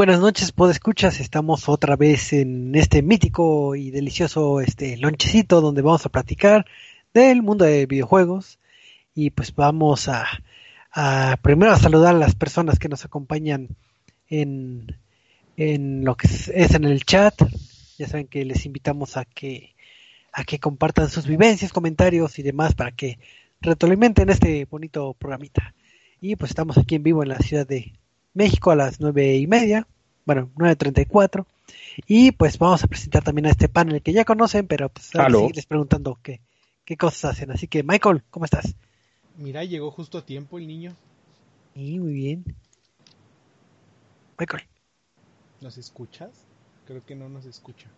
Buenas noches, escuchas. Estamos otra vez en este mítico y delicioso este lonchecito donde vamos a platicar del mundo de videojuegos. Y pues vamos a, primero a saludar a las personas que nos acompañan en, en lo que es, en el chat. Ya saben que les invitamos a que a que compartan sus vivencias, comentarios y demás para que retroalimenten este bonito programita. Y pues estamos aquí en vivo en la ciudad de México a las nueve y media, bueno, 9.34. Y pues vamos a presentar también a este panel que ya conocen, pero pues a seguirles preguntando qué, qué cosas hacen. Así que, Michael, ¿cómo estás? Mira, llegó justo a tiempo el niño. Sí, muy bien. Michael. ¿Nos escuchas? Creo que no nos escucha.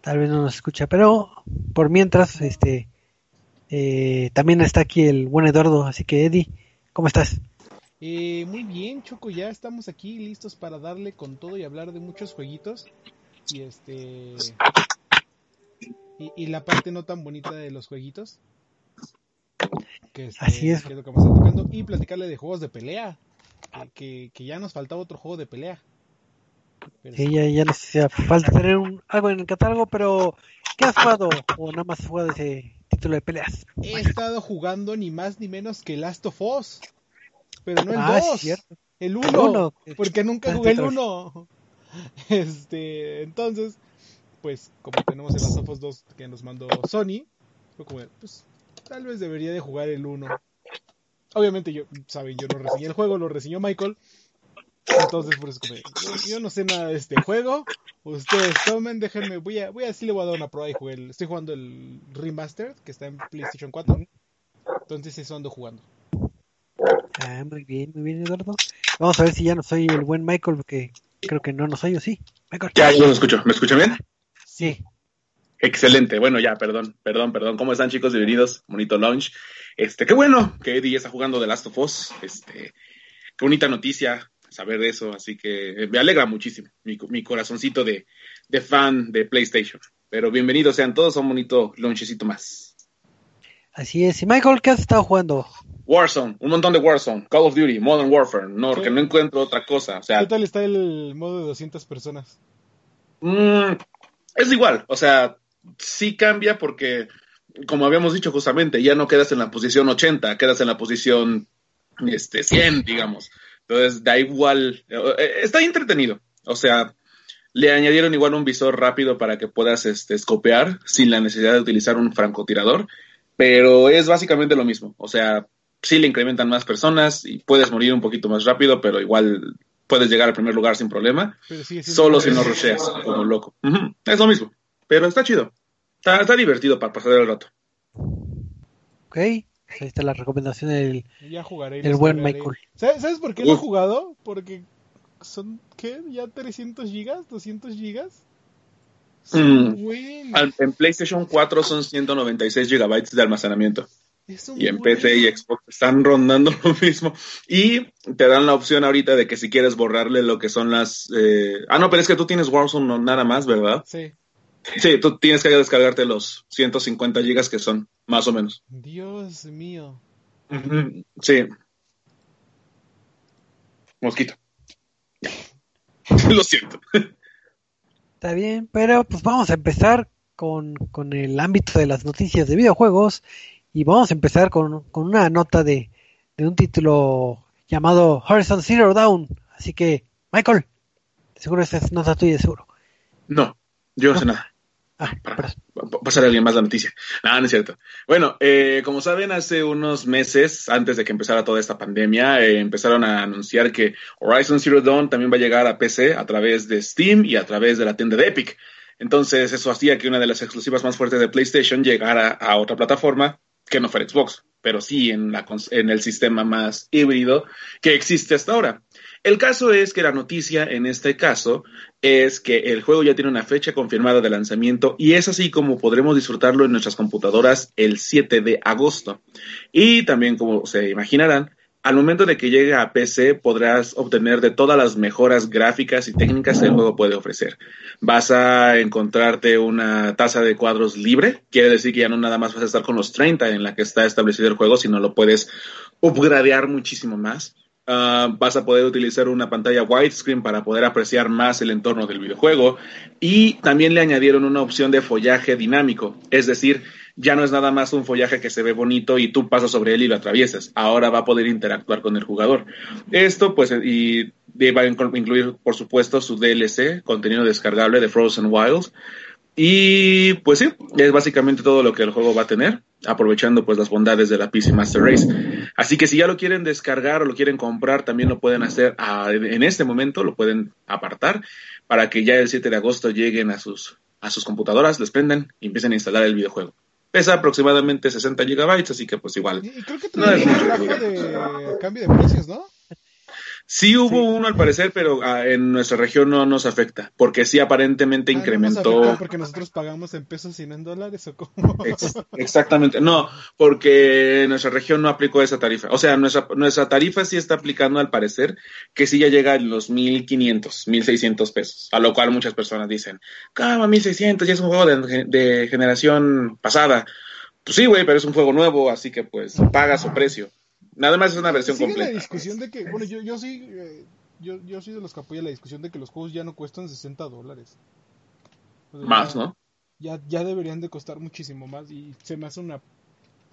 Tal vez no nos escucha, pero por mientras, este, eh, también está aquí el buen Eduardo, así que Eddie, ¿cómo estás? Eh, muy bien, Choco, ya estamos aquí listos para darle con todo y hablar de muchos jueguitos. Y este. Y, la parte no tan bonita de los jueguitos. Que este, Así es. Que es lo que vamos a estar tocando. Y platicarle de juegos de pelea. Que, que, ya nos faltaba otro juego de pelea. sí, ya, ya nos hacía falta tener un, algo en el catálogo, pero ¿qué has jugado? ¿O nada más has jugado ese título de peleas? He estado jugando ni más ni menos que Last of Us. Pero no el 2, ah, el 1, porque nunca jugué el 1. Este, entonces, pues como tenemos el Last of Us 2 que nos mandó Sony, fue como, pues tal vez debería de jugar el 1. Obviamente yo, saben, yo no reseñé el juego, lo reseñó Michael. Entonces, por eso como, yo, no sé nada de este juego. Ustedes tomen, déjenme, voy a, voy a, sí le voy a dar una prueba y jugué estoy jugando el remaster que está en PlayStation 4. Entonces eso ando jugando. Ah, muy bien, muy bien, Eduardo. Vamos a ver si ya no soy el buen Michael, porque creo que no nos soy, ¿o sí? Ya, yo lo escucho. ¿Me escuchan bien? Sí. Excelente. Bueno, ya, perdón, perdón, perdón. ¿Cómo están, chicos? Bienvenidos. Bonito launch. Este, qué bueno que Eddie está jugando The Last of Us. Este, qué bonita noticia saber de eso. Así que me alegra muchísimo mi, mi corazoncito de, de fan de PlayStation. Pero bienvenidos sean todos a un bonito launchecito más. Así es. ¿Y Michael qué has estado jugando? Warzone, un montón de Warzone, Call of Duty, Modern Warfare, no, porque no encuentro otra cosa. O sea, ¿Qué tal está el modo de 200 personas? Mm, es igual, o sea, sí cambia porque, como habíamos dicho justamente, ya no quedas en la posición 80, quedas en la posición este, 100, digamos. Entonces, da igual, eh, está entretenido. O sea, le añadieron igual un visor rápido para que puedas este, escopear sin la necesidad de utilizar un francotirador, pero es básicamente lo mismo. O sea, sí le incrementan más personas y puedes morir un poquito más rápido, pero igual puedes llegar al primer lugar sin problema. Solo si no rusheas como loco. Es lo mismo. Pero está chido. Está, divertido para pasar el rato. Ok. Ahí está la recomendación del el buen Michael. ¿Sabes, por qué lo he jugado? Porque son, ¿qué? ¿Ya 300 gigas? ¿200 gigas? Mm. En PlayStation 4 son 196 gigabytes de almacenamiento y en PC y Xbox están rondando lo mismo. Y te dan la opción ahorita de que si quieres borrarle lo que son las... Eh... Ah, no, pero es que tú tienes Warzone nada más, ¿verdad? Sí. Sí, tú tienes que descargarte los 150 gigas que son, más o menos. Dios mío. Sí. Mosquito. lo siento. Está bien, pero pues vamos a empezar con, con el ámbito de las noticias de videojuegos y vamos a empezar con, con una nota de, de, un título llamado Horizon Zero Dawn. Así que, Michael, seguro esta es nota tuya, seguro. No, yo no, sé nada. Ah, para pasar a alguien más la noticia. Nada, no es cierto. Bueno, eh, como saben, hace unos meses, antes de que empezara toda esta pandemia, eh, empezaron a anunciar que Horizon Zero Dawn también va a llegar a PC a través de Steam y a través de la tienda de Epic. Entonces, eso hacía que una de las exclusivas más fuertes de PlayStation llegara a otra plataforma que no fuera Xbox, pero sí en, el sistema más híbrido que existe hasta ahora. El caso es que la noticia en este caso es que el juego ya tiene una fecha confirmada de lanzamiento y es así como podremos disfrutarlo en nuestras computadoras el 7 de agosto. Y también, como se imaginarán, al momento de que llegue a PC podrás obtener de todas las mejoras gráficas y técnicas que el juego puede ofrecer. Vas a encontrarte una tasa de cuadros libre, quiere decir que ya no nada más vas a estar con los 30 en la que está establecido el juego, sino lo puedes upgradear muchísimo más. Ah, vas a poder utilizar una pantalla widescreen para poder apreciar más el entorno del videojuego y también le añadieron una opción de follaje dinámico, es decir, ya no es nada más un follaje que se ve bonito y tú pasas sobre él y lo atraviesas. Ahora va a poder interactuar con el jugador. Esto, pues, y va a incluir, por supuesto, su DLC, contenido descargable de Frozen Wilds. Y pues sí, es básicamente todo lo que el juego va a tener, aprovechando pues las bondades de la PC Master Race. Así que si ya lo quieren descargar o lo quieren comprar, también lo pueden hacer en este momento, lo pueden apartar para que ya el 7 de agosto lleguen a sus, a sus computadoras, les prendan y empiecen a instalar el videojuego. Pesa aproximadamente 60 gigabytes, así que pues igual. Y creo que trae no de cambio de precios, ¿no? Sí hubo uno al parecer, pero ah, en nuestra región no nos afecta, porque sí aparentemente ah, incrementó. porque nosotros pagamos en pesos y no en dólares o cómo. exactamente, no, porque nuestra región no aplicó esa tarifa. O sea, nuestra, nuestra tarifa sí está aplicando al parecer, que sí ya llega a los 1500, 1600 pesos, a lo cual muchas personas dicen, cama 1600, ya es un juego de, de generación pasada. Pues sí, güey, pero es un juego nuevo, así que pues paga su precio. Nada más es una versión Sigue completa. la discusión de que, bueno, yo, yo sí, eh, yo, yo soy de los que apoya la discusión de que los juegos ya no cuestan 60 dólares. más, ¿no? Ya, ya deberían de costar muchísimo más y se me hace una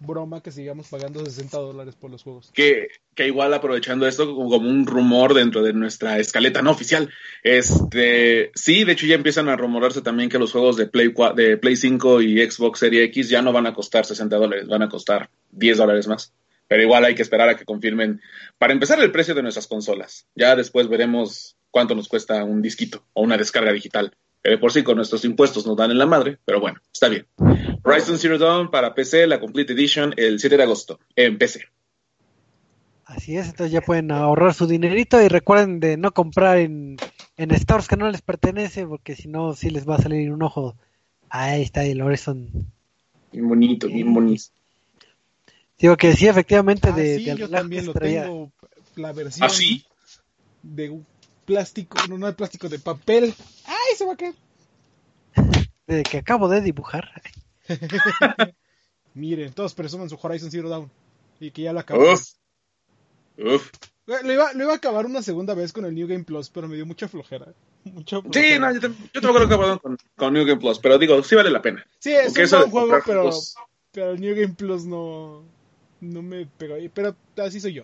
broma que sigamos pagando 60 dólares por los juegos. Que, que igual aprovechando esto como un rumor dentro de nuestra escaleta no oficial, este, sí, de hecho ya empiezan a rumorarse también que los juegos de Play, de Play 5 y Xbox Series X ya no van a costar 60 dólares, van a costar 10 dólares más pero igual hay que esperar a que confirmen, para empezar, el precio de nuestras consolas. Ya después veremos cuánto nos cuesta un disquito o una descarga digital. Pero por sí con nuestros impuestos nos dan en la madre, pero bueno, está bien. Horizon Zero Dawn para PC, la Complete Edition, el 7 de agosto, en PC. Así es, entonces ya pueden ahorrar su dinerito y recuerden de no comprar en, en stores que no les pertenece, porque si no, sí les va a salir un ojo. Ahí está el Horizon. Bien bonito, bien bonito. Digo que sí, efectivamente, ah, de, sí, yo también lo tengo, la versión ¿Ah, sí? de plástico, no, no de plástico, de papel. ¡Ay, se va a caer! De que acabo de dibujar. Miren, todos presuman su Horizon Zero Dawn y que ya lo acabó. Uf. Uf. Lo iba, lo iba, a acabar una segunda vez con el New Game Plus, pero me dio mucha flojera. Mucha Sí, no, yo, yo tampoco lo he acabado con, con, New Game Plus, pero digo, sí vale la pena. Sí, es un buen juego, pero, pero el New Game Plus no, no me pegó ahí, pero así soy yo.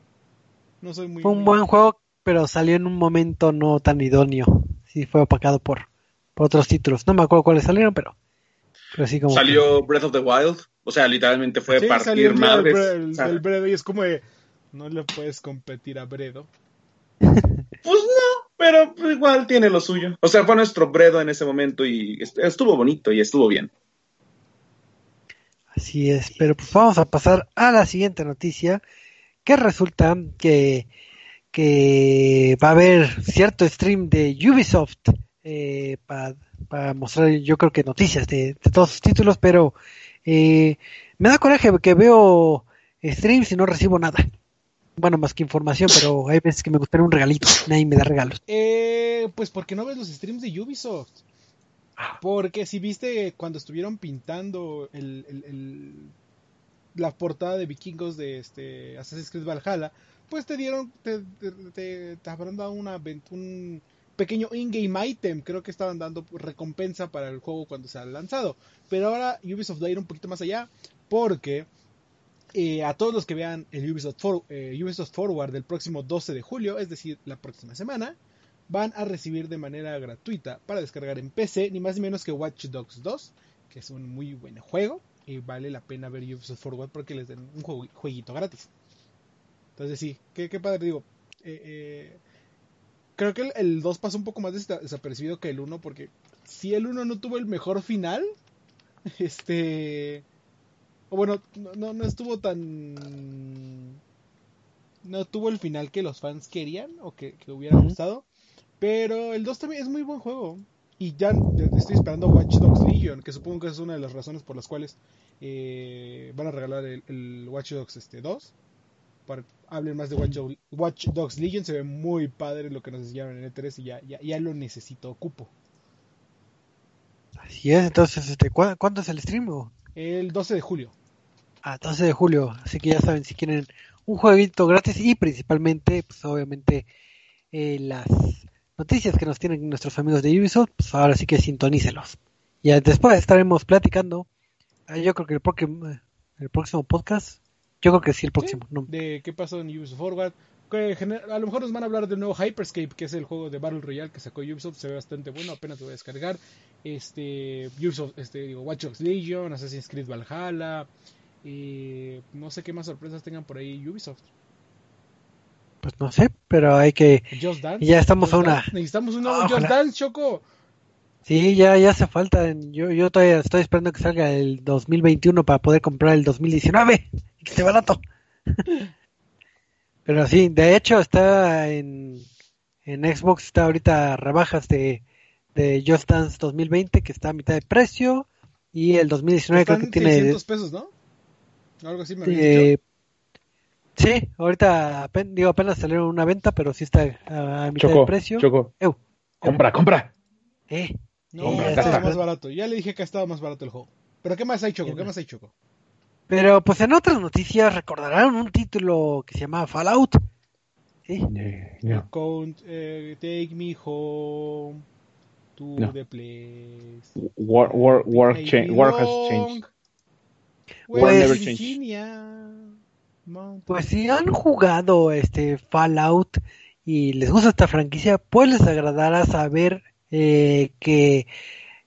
No soy muy... Fue un buen juego, pero salió en un momento no tan idóneo. Sí, fue opacado por, por otros títulos. No me acuerdo cuáles salieron, pero, pero sí como... Salió Breath of the Wild, o sea, literalmente fue partir madres. El, el, Bredo y es como de, no le puedes competir a Bredo. pues no, pero igual tiene lo suyo. O sea, fue nuestro Bredo en ese momento y estuvo bonito y estuvo bien. Así es, pero pues vamos a pasar a la siguiente noticia, que resulta que, que va a haber cierto stream de Ubisoft eh, para, mostrar yo creo que noticias de, todos sus títulos, pero eh, me da coraje que veo streams y no recibo nada. Bueno, más que información, pero hay veces que me gustaría un regalito, nadie me da regalos. Eh, pues porque no ves los streams de Ubisoft. Porque si viste cuando estuvieron pintando el, la portada de vikingos de este Assassin's Creed Valhalla, pues te dieron, te, te, habrán dado una, un pequeño in-game item, creo que estaban dando recompensa para el juego cuando se ha lanzado. Pero ahora Ubisoft va a ir un poquito más allá, porque eh, a todos los que vean el Ubisoft, eh, Ubisoft Forward del próximo 12 de julio, es decir, la próxima semana, van a recibir de manera gratuita para descargar en PC ni más ni menos que Watch Dogs 2, que es un muy buen juego y vale la pena ver Ubisoft Forward porque les den un jueguito gratis. Entonces sí, qué, padre, digo. Eh, eh, creo que el, 2 pasó un poco más desapercibido que el 1 porque si el 1 no tuvo el mejor final, este... O bueno, no, no estuvo tan... No tuvo el final que los fans querían o que, que hubiera gustado. Pero el 2 también es muy buen juego. Y ya, estoy esperando Watch Dogs Legion, que supongo que es una de las razones por las cuales eh, van a regalar el, Watch Dogs este, 2. Para hablar más de Watch, Dogs Legion, se ve muy padre lo que nos enseñaron en E3 y ya, ya, lo necesito, ocupo. Así es, entonces, este, ¿cuándo es el stream? El 12 de julio. Ah, 12 de julio, así que ya saben, si quieren un jueguito gratis y principalmente, pues obviamente, eh, las noticias que nos tienen nuestros amigos de Ubisoft, pues ahora sí que sintonícelos. Y después estaremos platicando, ah, yo creo que el, próximo, el próximo podcast, yo creo que sí el próximo. De qué pasó en Ubisoft Forward. Que a lo mejor nos van a hablar del nuevo Hyperscape, que es el juego de Battle Royale que sacó Ubisoft, se ve bastante bueno, apenas lo voy a descargar. Este, Ubisoft, este, digo, Watch Dogs Legion, Assassin's Creed Valhalla, y no sé qué más sorpresas tengan por ahí Ubisoft. Pues no sé, pero hay que. Ya estamos a una. Necesitamos un nuevo Just Dance, Choco. Sí, ya, ya hace falta. Yo, yo todavía estoy esperando que salga el 2021 para poder comprar el 2019 y que esté barato. Pero sí, de hecho está en, en Xbox, está ahorita rebajas de, de Just Dance 2020 que está a mitad de precio y el 2019 creo que tiene... 600 pesos, ¿no? Algo así me eh, Sí, ahorita digo, apenas salieron una venta, pero sí está a, mitad de precio. Choco, compra, compra. Eh. No, ya estaba más barato. Ya le dije que estaba más barato el juego. Pero ¿qué más hay, Choco? ¿Qué más hay, Choco? Pero pues en otras noticias recordarán un título que se llamaba Fallout. ¿Sí? Yeah, eh, take me home to the place. War, war, war, has changed. Pues, pues si han jugado este Fallout y les gusta esta franquicia, pues les agradará saber eh, que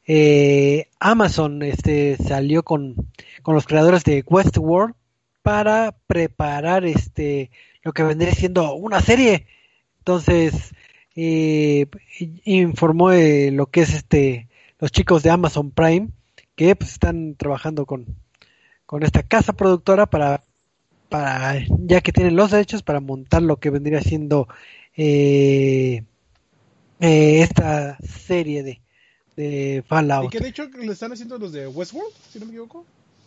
eh, Amazon este, salió con, con los creadores de Westworld para preparar este lo que vendría siendo una serie. Entonces eh, informó lo que es este los chicos de Amazon Prime que pues, están trabajando con, con esta casa productora para para ya que tienen los derechos para montar lo que vendría siendo eh, eh, esta serie de, de Fallout. Y que de hecho le están haciendo los de Westworld, si no me equivoco.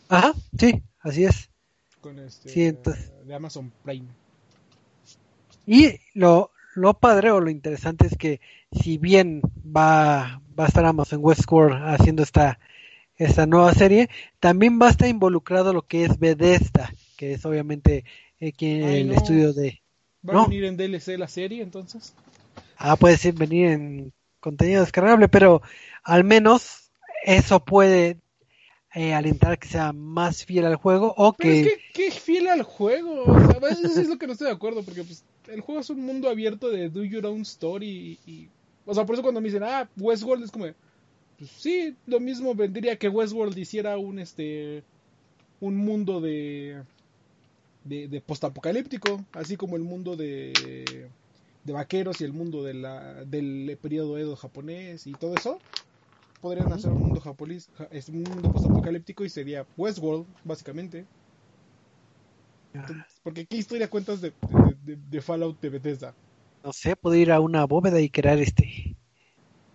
Ajá, sí, así es. Con este de Amazon Prime. Y lo, lo padre o lo interesante es que si bien va, va a estar Amazon Westworld haciendo esta, esta nueva serie, también va a estar involucrado lo que es Bethesda, que es obviamente eh, el estudio de... ¿Va a venir en DLC la serie entonces? Ah, puede ser venir en contenido descargable, pero al menos eso puede eh, alentar a que sea más fiel al juego o que... Es que, fiel al juego, o sea, eso es lo que no estoy de acuerdo, porque pues, el juego es un mundo abierto de do your own story y, O sea, por eso cuando me dicen, ah, Westworld es como... Pues sí, lo mismo vendría que Westworld hiciera un, este... Un mundo de... De, de postapocalíptico, así como el mundo de de vaqueros y el mundo de la, del periodo Edo japonés y todo eso, podrían hacer un mundo japonés, un mundo postapocalíptico y sería Westworld, básicamente. porque ¿qué historia cuentas de, de, Fallout de Bethesda? No sé, puede ir a una bóveda y crear este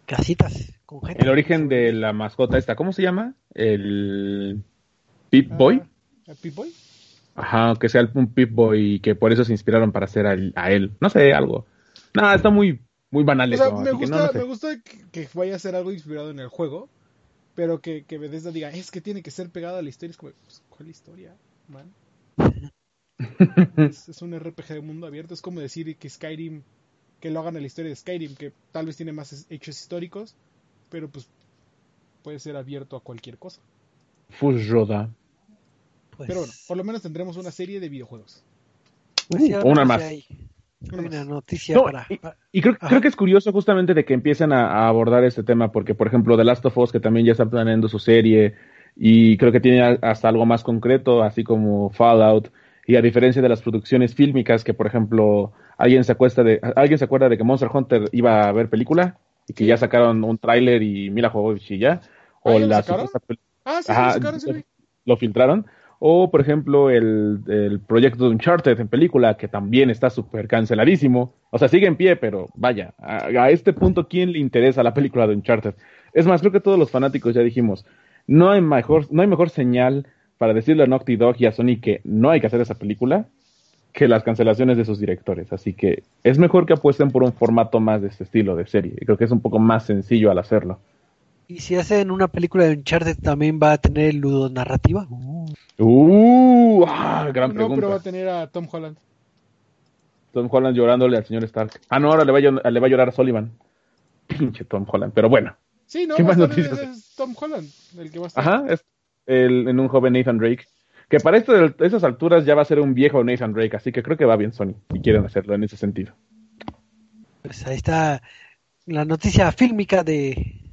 casitas con gente. El origen de la mascota esta, ¿cómo se llama? El Pip Boy. Ah, ¿El Boy? Ajá, que sea un Pip Boy y que por eso se inspiraron para hacer a él. No sé, algo. No, está muy, muy banal eso. me, gusta, me gusta que, vaya a ser algo inspirado en el juego, pero que, que Bethesda diga, es que tiene que ser pegado a la historia. Es como, pues, ¿cuál historia, man? es, un RPG de mundo abierto. Es como decir que Skyrim, que lo hagan a la historia de Skyrim, que tal vez tiene más hechos históricos, pero pues puede ser abierto a cualquier cosa. Fush Roda. Pues pero bueno, por lo menos tendremos una serie de videojuegos. Uh, una más. Una noticia para, Y, creo, que es curioso justamente de que empiecen a, abordar este tema, porque por ejemplo The Last of Us, que también ya está planeando su serie, y creo que tiene hasta algo más concreto, así como Fallout, y a diferencia de las producciones fílmicas, que por ejemplo, alguien se, acuesta de, ¿alguien se acuerda de que Monster Hunter iba a ver película? Y que ya sacaron un tráiler y Mila Jovovich y ya. O la Ah, sí, lo, lo filtraron. O, por ejemplo, el, el proyecto de Uncharted en película, que también está súper canceladísimo. O sea, sigue en pie, pero vaya, a, este punto, ¿quién le interesa la película de Uncharted? Es más, creo que todos los fanáticos ya dijimos, no hay mejor, no hay mejor señal para decirle a Naughty Dog y a Sony que no hay que hacer esa película que las cancelaciones de sus directores. Así que es mejor que apuesten por un formato más de este estilo de serie. Creo que es un poco más sencillo al hacerlo. ¿Y si hacen una película de Uncharted también va a tener ludonarrativa? Uh, uh ah, gran pregunta. No, pero va a tener a Tom Holland. Tom Holland llorándole al señor Stark. Ah, no, ahora le va a, le va a llorar a Sullivan. Pinche Tom Holland, pero bueno. Sí, no, ¿Qué más noticias? Es Tom Holland el que va a estar. Ajá, es el, en un joven Nathan Drake. Que para este, esas alturas ya va a ser un viejo Nathan Drake, así que creo que va bien Sony y quieren hacerlo en ese sentido. Pues ahí está la noticia fílmica de,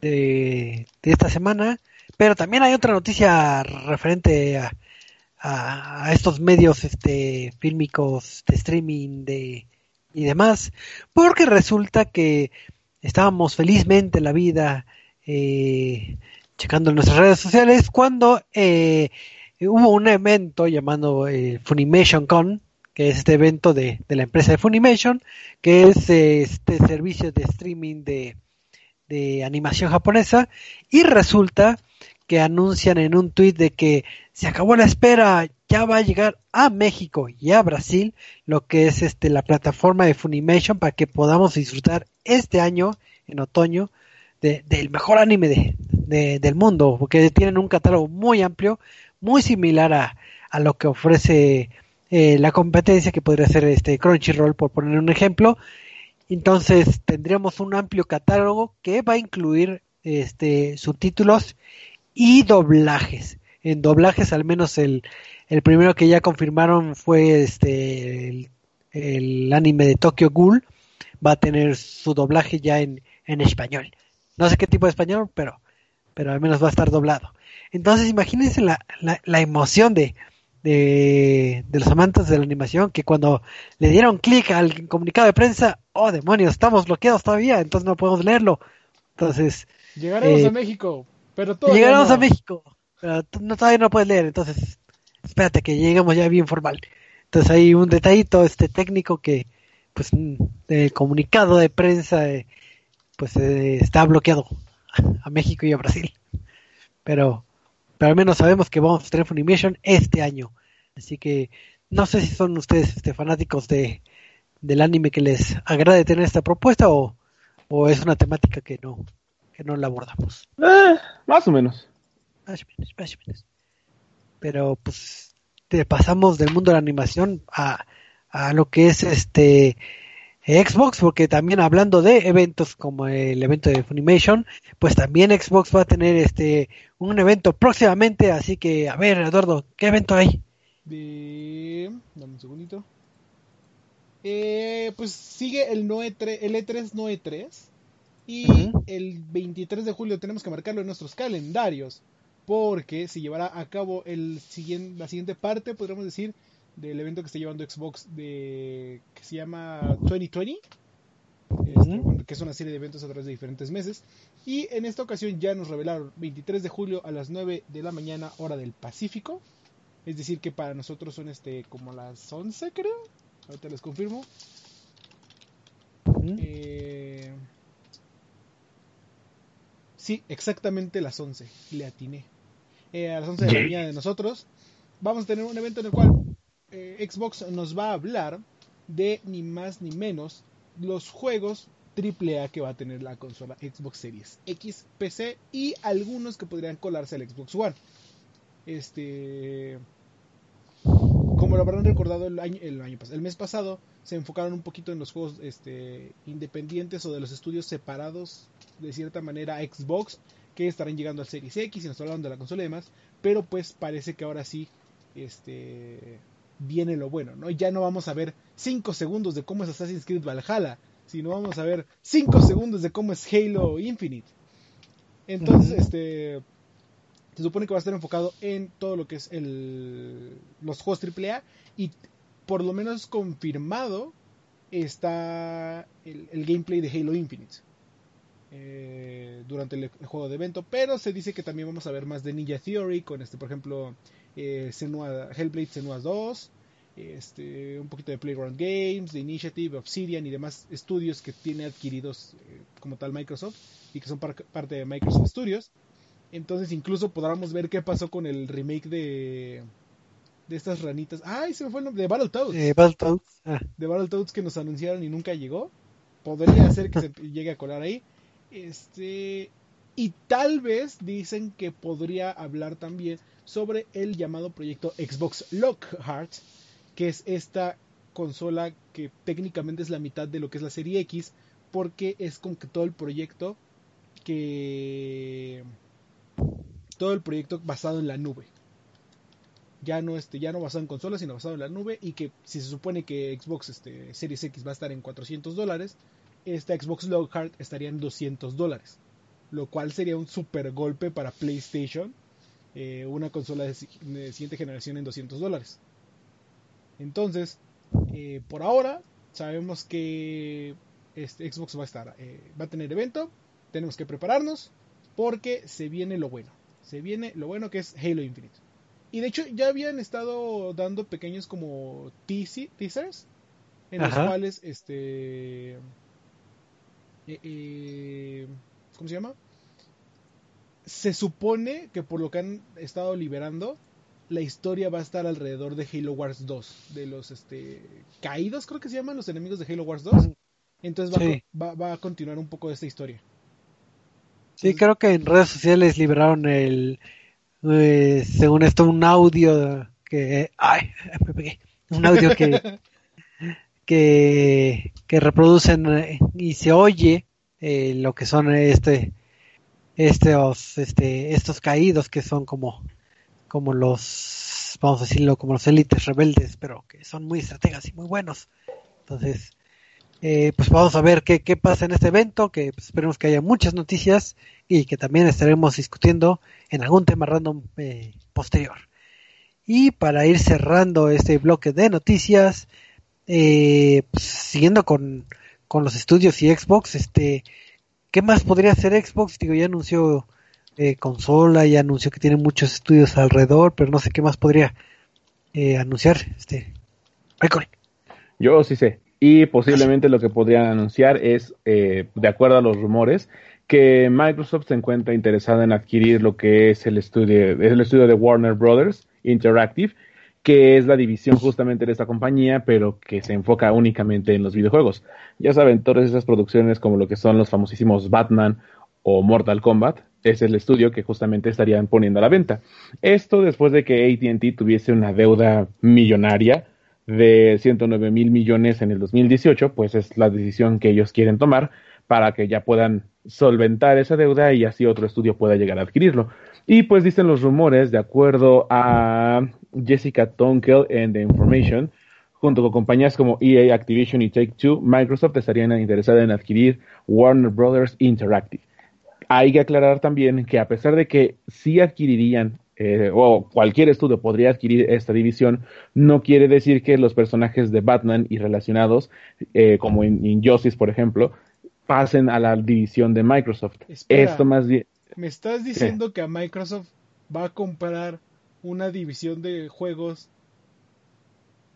de, esta semana, pero también hay otra noticia referente a, a, estos medios este, fílmicos de streaming de, y demás, porque resulta que estábamos felizmente en la vida eh, checando nuestras redes sociales cuando eh, hubo un evento llamado eh, Funimation Con, que es este evento de, la empresa de Funimation, que es este servicio de streaming de, de animación japonesa, y resulta que anuncian en un tuit de que se acabó la espera, ya va a llegar a México y a Brasil lo que es este la plataforma de Funimation para que podamos disfrutar este año en otoño del mejor anime de, del mundo porque tienen un catálogo muy amplio muy similar a, a lo que ofrece eh, la competencia que podría ser este Crunchyroll por poner un ejemplo entonces tendríamos un amplio catálogo que va a incluir este subtítulos y doblajes en doblajes, al menos el, el primero que ya confirmaron fue este el, anime de Tokyo Ghoul, va a tener su doblaje ya en, en español. No sé qué tipo de español, pero, pero al menos va a estar doblado. Entonces imagínense la, la, emoción de, de, de, los amantes de la animación que cuando le dieron clic al comunicado de prensa, oh demonios, estamos bloqueados todavía, entonces no podemos leerlo. Entonces... Llegaremos a eh, México, pero todo... Llegaremos a México pero no, todavía no puedes leer, entonces espérate que lleguemos ya bien formal. Entonces hay un detallito este técnico que pues el comunicado de prensa eh, pues eh, está bloqueado a México y a Brasil. Pero pero al menos sabemos que vamos a tener Funimation este año. Así que no sé si son ustedes este, fanáticos de del anime que les agrade tener esta propuesta o, o es una temática que no que no la abordamos. Eh, más o menos pero pues te pasamos del mundo de la animación a, a lo que es este Xbox, porque también hablando de eventos como el evento de Funimation, pues también Xbox va a tener este un evento próximamente, así que a ver, Eduardo, ¿qué evento hay? De... Dame un segundito. Eh, pues sigue el, Noe el E3 Noe 3 y el 23 de julio tenemos que marcarlo en nuestros calendarios porque se llevará a cabo el siguiente, la siguiente parte, podríamos decir, del evento que está llevando Xbox de que se llama 2020, este, que es una serie de eventos a través de diferentes meses. Y en esta ocasión ya nos revelaron 23 de julio a las 9 de la mañana, hora del Pacífico. Es decir, que para nosotros son este como las 11, creo. Ahorita les confirmo. Eh, sí, exactamente las 11. Le atiné. Eh, a las 11 de la mañana de nosotros, vamos a tener un evento en el cual eh, Xbox nos va a hablar de ni más ni menos los juegos AAA que va a tener la consola Xbox Series X, PC y algunos que podrían colarse al Xbox One. Este, como lo habrán recordado el año, el año el mes pasado, se enfocaron un poquito en los juegos este, independientes o de los estudios separados de cierta manera a Xbox que estarán llegando al Series X y nos hablando de la consola y demás, pero pues parece que ahora sí este viene lo bueno, ¿no? Ya no vamos a ver 5 segundos de cómo es Assassin's Creed Valhalla, sino vamos a ver 5 segundos de cómo es Halo Infinite. Entonces, este se supone que va a estar enfocado en todo lo que es el, los juegos AAA y por lo menos confirmado está el gameplay de Halo Infinite. Eh, durante el, juego de evento, pero se dice que también vamos a ver más de Ninja Theory con este, por ejemplo, eh, Hellblade Senua 2, este, un poquito de Playground Games, de Initiative, Obsidian y demás estudios que tiene adquiridos eh, como tal Microsoft y que son parte de Microsoft Studios. Entonces incluso podremos ver qué pasó con el remake de de estas ranitas. Ay, se me fue el nombre de Battletoads. Eh, Battletoads. Ah. De Battletoads que nos anunciaron y nunca llegó. Podría ser que se llegue a colar ahí. Este, y tal vez dicen que podría hablar también sobre el llamado proyecto Xbox Lockhart, que es esta consola que técnicamente es la mitad de lo que es la serie X, porque es con que todo el proyecto que todo el proyecto basado en la nube. Ya no este, ya no basado en consolas, sino basado en la nube y que si se supone que Xbox este, Series X va a estar en 400 dólares, esta Xbox Lockhart estaría en 200 dólares, lo cual sería un super golpe para PlayStation, eh, una consola de, siguiente generación en 200 dólares. Entonces, eh, por ahora, sabemos que este, Xbox va a estar, eh, va a tener evento, tenemos que prepararnos porque se viene lo bueno, se viene lo bueno que es Halo Infinite. Y de hecho ya habían estado dando pequeños como teasers en los cuales este eh, eh, ¿cómo se llama? Se supone que por lo que han estado liberando la historia va a estar alrededor de Halo Wars 2, de los este caídos creo que se llaman los enemigos de Halo Wars 2. Entonces va, a continuar un poco de esta historia. Sí, creo que en redes sociales liberaron el, eh, según esto, un audio que, ay, me pegué, un audio que, que, que reproducen eh, y se oye eh, lo que son este, estos, este, estos caídos que son como como los, vamos a decirlo, como los élites rebeldes, pero que son muy estrategas y muy buenos. Entonces, eh, pues vamos a ver qué, qué, pasa en este evento, que pues, esperemos que haya muchas noticias y que también estaremos discutiendo en algún tema random eh, posterior. Y para ir cerrando este bloque de noticias, eh, pues, siguiendo con, con los estudios y Xbox, este, ¿qué más podría hacer Xbox? Digo, ya anunció eh, consola, y anunció que tiene muchos estudios alrededor, pero no sé qué más podría eh, anunciar. Este, Michael. Yo sí sé. Y posiblemente lo que podrían anunciar es, eh, de acuerdo a los rumores, que Microsoft se encuentra interesada en adquirir lo que es el estudio, el estudio de Warner Brothers Interactive, que es la división justamente de esta compañía, pero que se enfoca únicamente en los videojuegos. Ya saben, todas esas producciones como lo que son los famosísimos Batman o Mortal Kombat, es el estudio que justamente estarían poniendo a la venta. Esto después de que ATT tuviese una deuda millonaria de 109 mil millones en el 2018, pues es la decisión que ellos quieren tomar para que ya puedan solventar esa deuda y así otro estudio pueda llegar a adquirirlo. Y pues dicen los rumores, de acuerdo a Jessica Tonkel en The Information, junto con compañías como EA, Activision y Take Two, Microsoft estarían interesada en adquirir Warner Brothers Interactive hay que aclarar también que a pesar de que sí adquirirían eh, o cualquier estudio podría adquirir esta división, no quiere decir que los personajes de Batman y relacionados, eh, como en Injustice, por ejemplo, pasen a la división de Microsoft. Esto más bien. ¿Me estás diciendo que a Microsoft va a comprar una división de juegos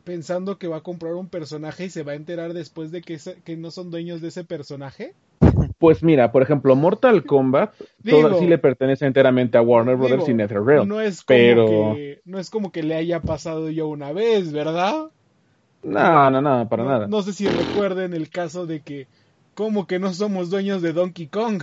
pensando que va a comprar un personaje y se va a enterar después de que, que no son dueños de ese personaje? Pues mira, por ejemplo, Mortal Kombat sí le pertenece enteramente a Warner Brothers y NetherRealm. No es como pero... que no es como que le haya pasado ya una vez, ¿verdad? No, no, no, para nada. No sé si recuerden el caso de que como que no somos dueños de Donkey Kong.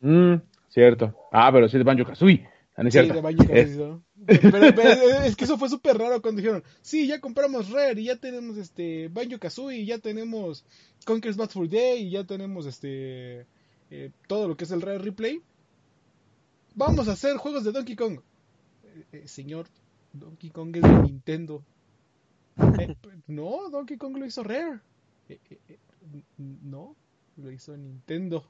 Mm, cierto. Ah, pero sí de Banjo Kazooie. Ah, sí, de Banjo Kazooie. Pero, es que eso fue súper raro cuando dijeron, sí, ya compramos Rare y ya tenemos este Banjo Kazooie y ya tenemos Conker's Bad for Day y ya tenemos este eh, todo lo que es el Rare Replay. Vamos a hacer juegos de Donkey Kong. Eh, eh, señor, Donkey Kong es de Nintendo. no, Donkey Kong lo hizo Rare. no, lo hizo Nintendo.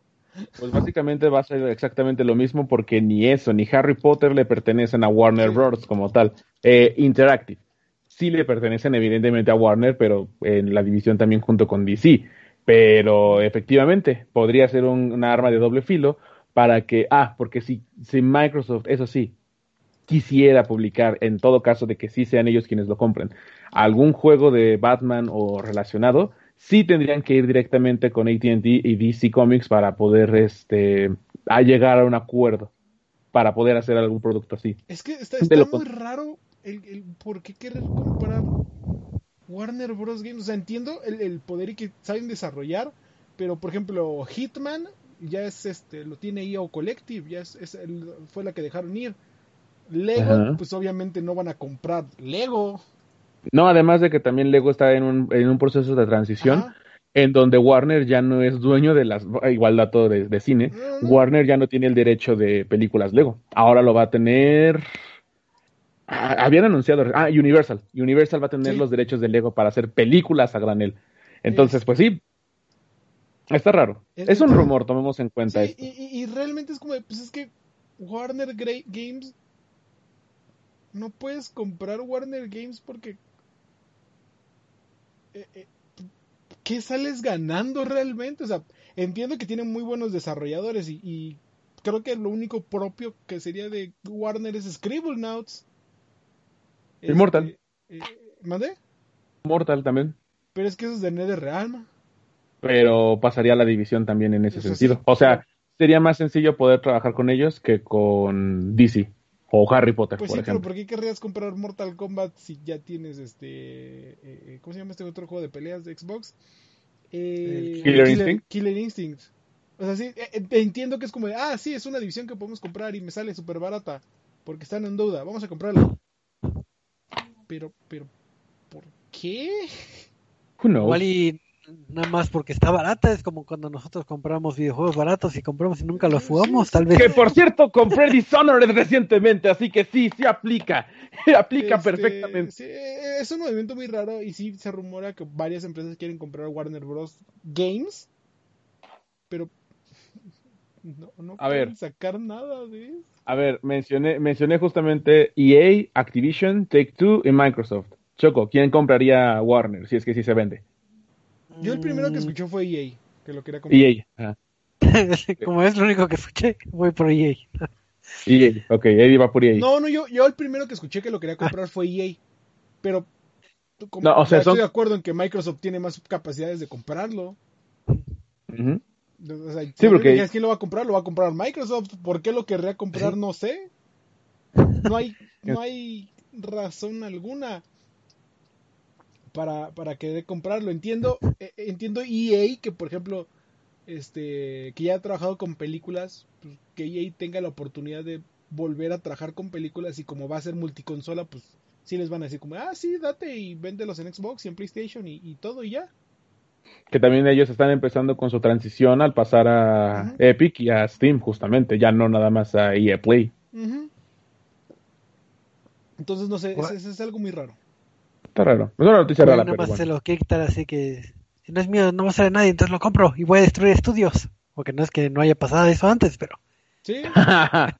Pues básicamente va a ser exactamente lo mismo porque ni eso, ni Harry Potter le pertenecen a Warner Bros. como tal. Eh, Interactive. Sí le pertenecen evidentemente a Warner, pero en la división también junto con DC. Pero efectivamente, podría ser un, una arma de doble filo para que, ah, porque si, si Microsoft, eso sí, quisiera publicar, en todo caso de que sí sean ellos quienes lo compren, algún juego de Batman o relacionado, sí tendrían que ir directamente con ATT y DC Comics para poder este, a llegar a un acuerdo para poder hacer algún producto así. Es que está, muy raro el, el, por qué querer comprar Warner Bros. Games. O sea, entiendo el, el poder y que saben desarrollar, pero por ejemplo, Hitman ya es este, lo tiene EO Collective, ya es, es fue la que dejaron ir. Lego, pues obviamente no van a comprar Lego. No, además de que también Lego está en un, en un proceso de transición. En donde Warner ya no es dueño de las, igual dato de, de cine, Warner ya no tiene el derecho de películas Lego. Ahora lo va a tener, ah, habían anunciado, ah, Universal. Universal va a tener los derechos de Lego para hacer películas a granel. Entonces, pues sí, está raro. Es, un rumor, tomemos en cuenta esto. Y, y, realmente es como, pues es que Warner Games, no puedes comprar Warner Games porque eh, eh, ¿qué sales ganando realmente? O sea, entiendo que tienen muy buenos desarrolladores y, creo que lo único propio que sería de Warner es Scribble Notes. Immortal. Este, eh, ¿Mandé? Mortal también. Pero es que eso es de NetherRealm. Pero pasaría a la división también en ese sentido. o sea, sería más sencillo poder trabajar con ellos que con DC o Harry Potter, pues por sí, ejemplo. Pero ¿por qué querrías comprar Mortal Kombat si ya tienes este. Eh, eh, ¿Cómo se llama este otro juego de peleas de Xbox? Eh, Killer, Instinct. Killer Instinct. O sea, sí, entiendo que es como de, ah, sí, es una división que podemos comprar y me sale súper barata porque están en duda, vamos a comprarla. Pero, pero, ¿por qué? Igual y nada más porque está barata, es como cuando nosotros compramos videojuegos baratos y compramos y nunca los jugamos, tal vez. Que por cierto, compré Dishonored recientemente, así que sí, sí aplica, aplica este, perfectamente. es un movimiento muy raro y sí se rumora que varias empresas quieren comprar Warner Bros. Games, pero no, no a pueden sacar nada de eso. A ver, mencioné, mencioné justamente EA, Activision, Take Two y Microsoft. Choco, ¿quién compraría Warner si es que sí se vende? Yo el primero que mm. escuché fue EA, que lo quería comprar. EA. Como es lo único que escuché, voy por EA. EA, ok, Eddie va por EA. No, no, yo, yo el primero que escuché que lo quería comprar fue EA. Pero como, no, o sea, estoy de acuerdo en que Microsoft tiene más capacidades de comprarlo. o sea, sí, porque... ¿Quién lo va a comprar? Lo va a comprar Microsoft. ¿Por qué lo querría comprar? No sé. No hay, no hay razón alguna para, para querer comprarlo. Entiendo, eh, entiendo EA que, por ejemplo, este, que ya ha trabajado con películas, pues, que EA tenga la oportunidad de volver a trabajar con películas y como va a ser multiconsola, pues sí les van a decir como, ah, sí, date y véndelos en Xbox y en PlayStation y, todo y ya. Que también ellos están empezando con su transición al pasar a Epic y a Steam, justamente, ya no nada más a EA Play. Entonces, no sé, es, es, algo muy raro. Está raro. Es una noticia rara. Nada más se lo así que si no es mío, no va a ser de nadie, entonces lo compro y voy a destruir estudios. Porque no es que no haya pasado eso antes, pero. Sí.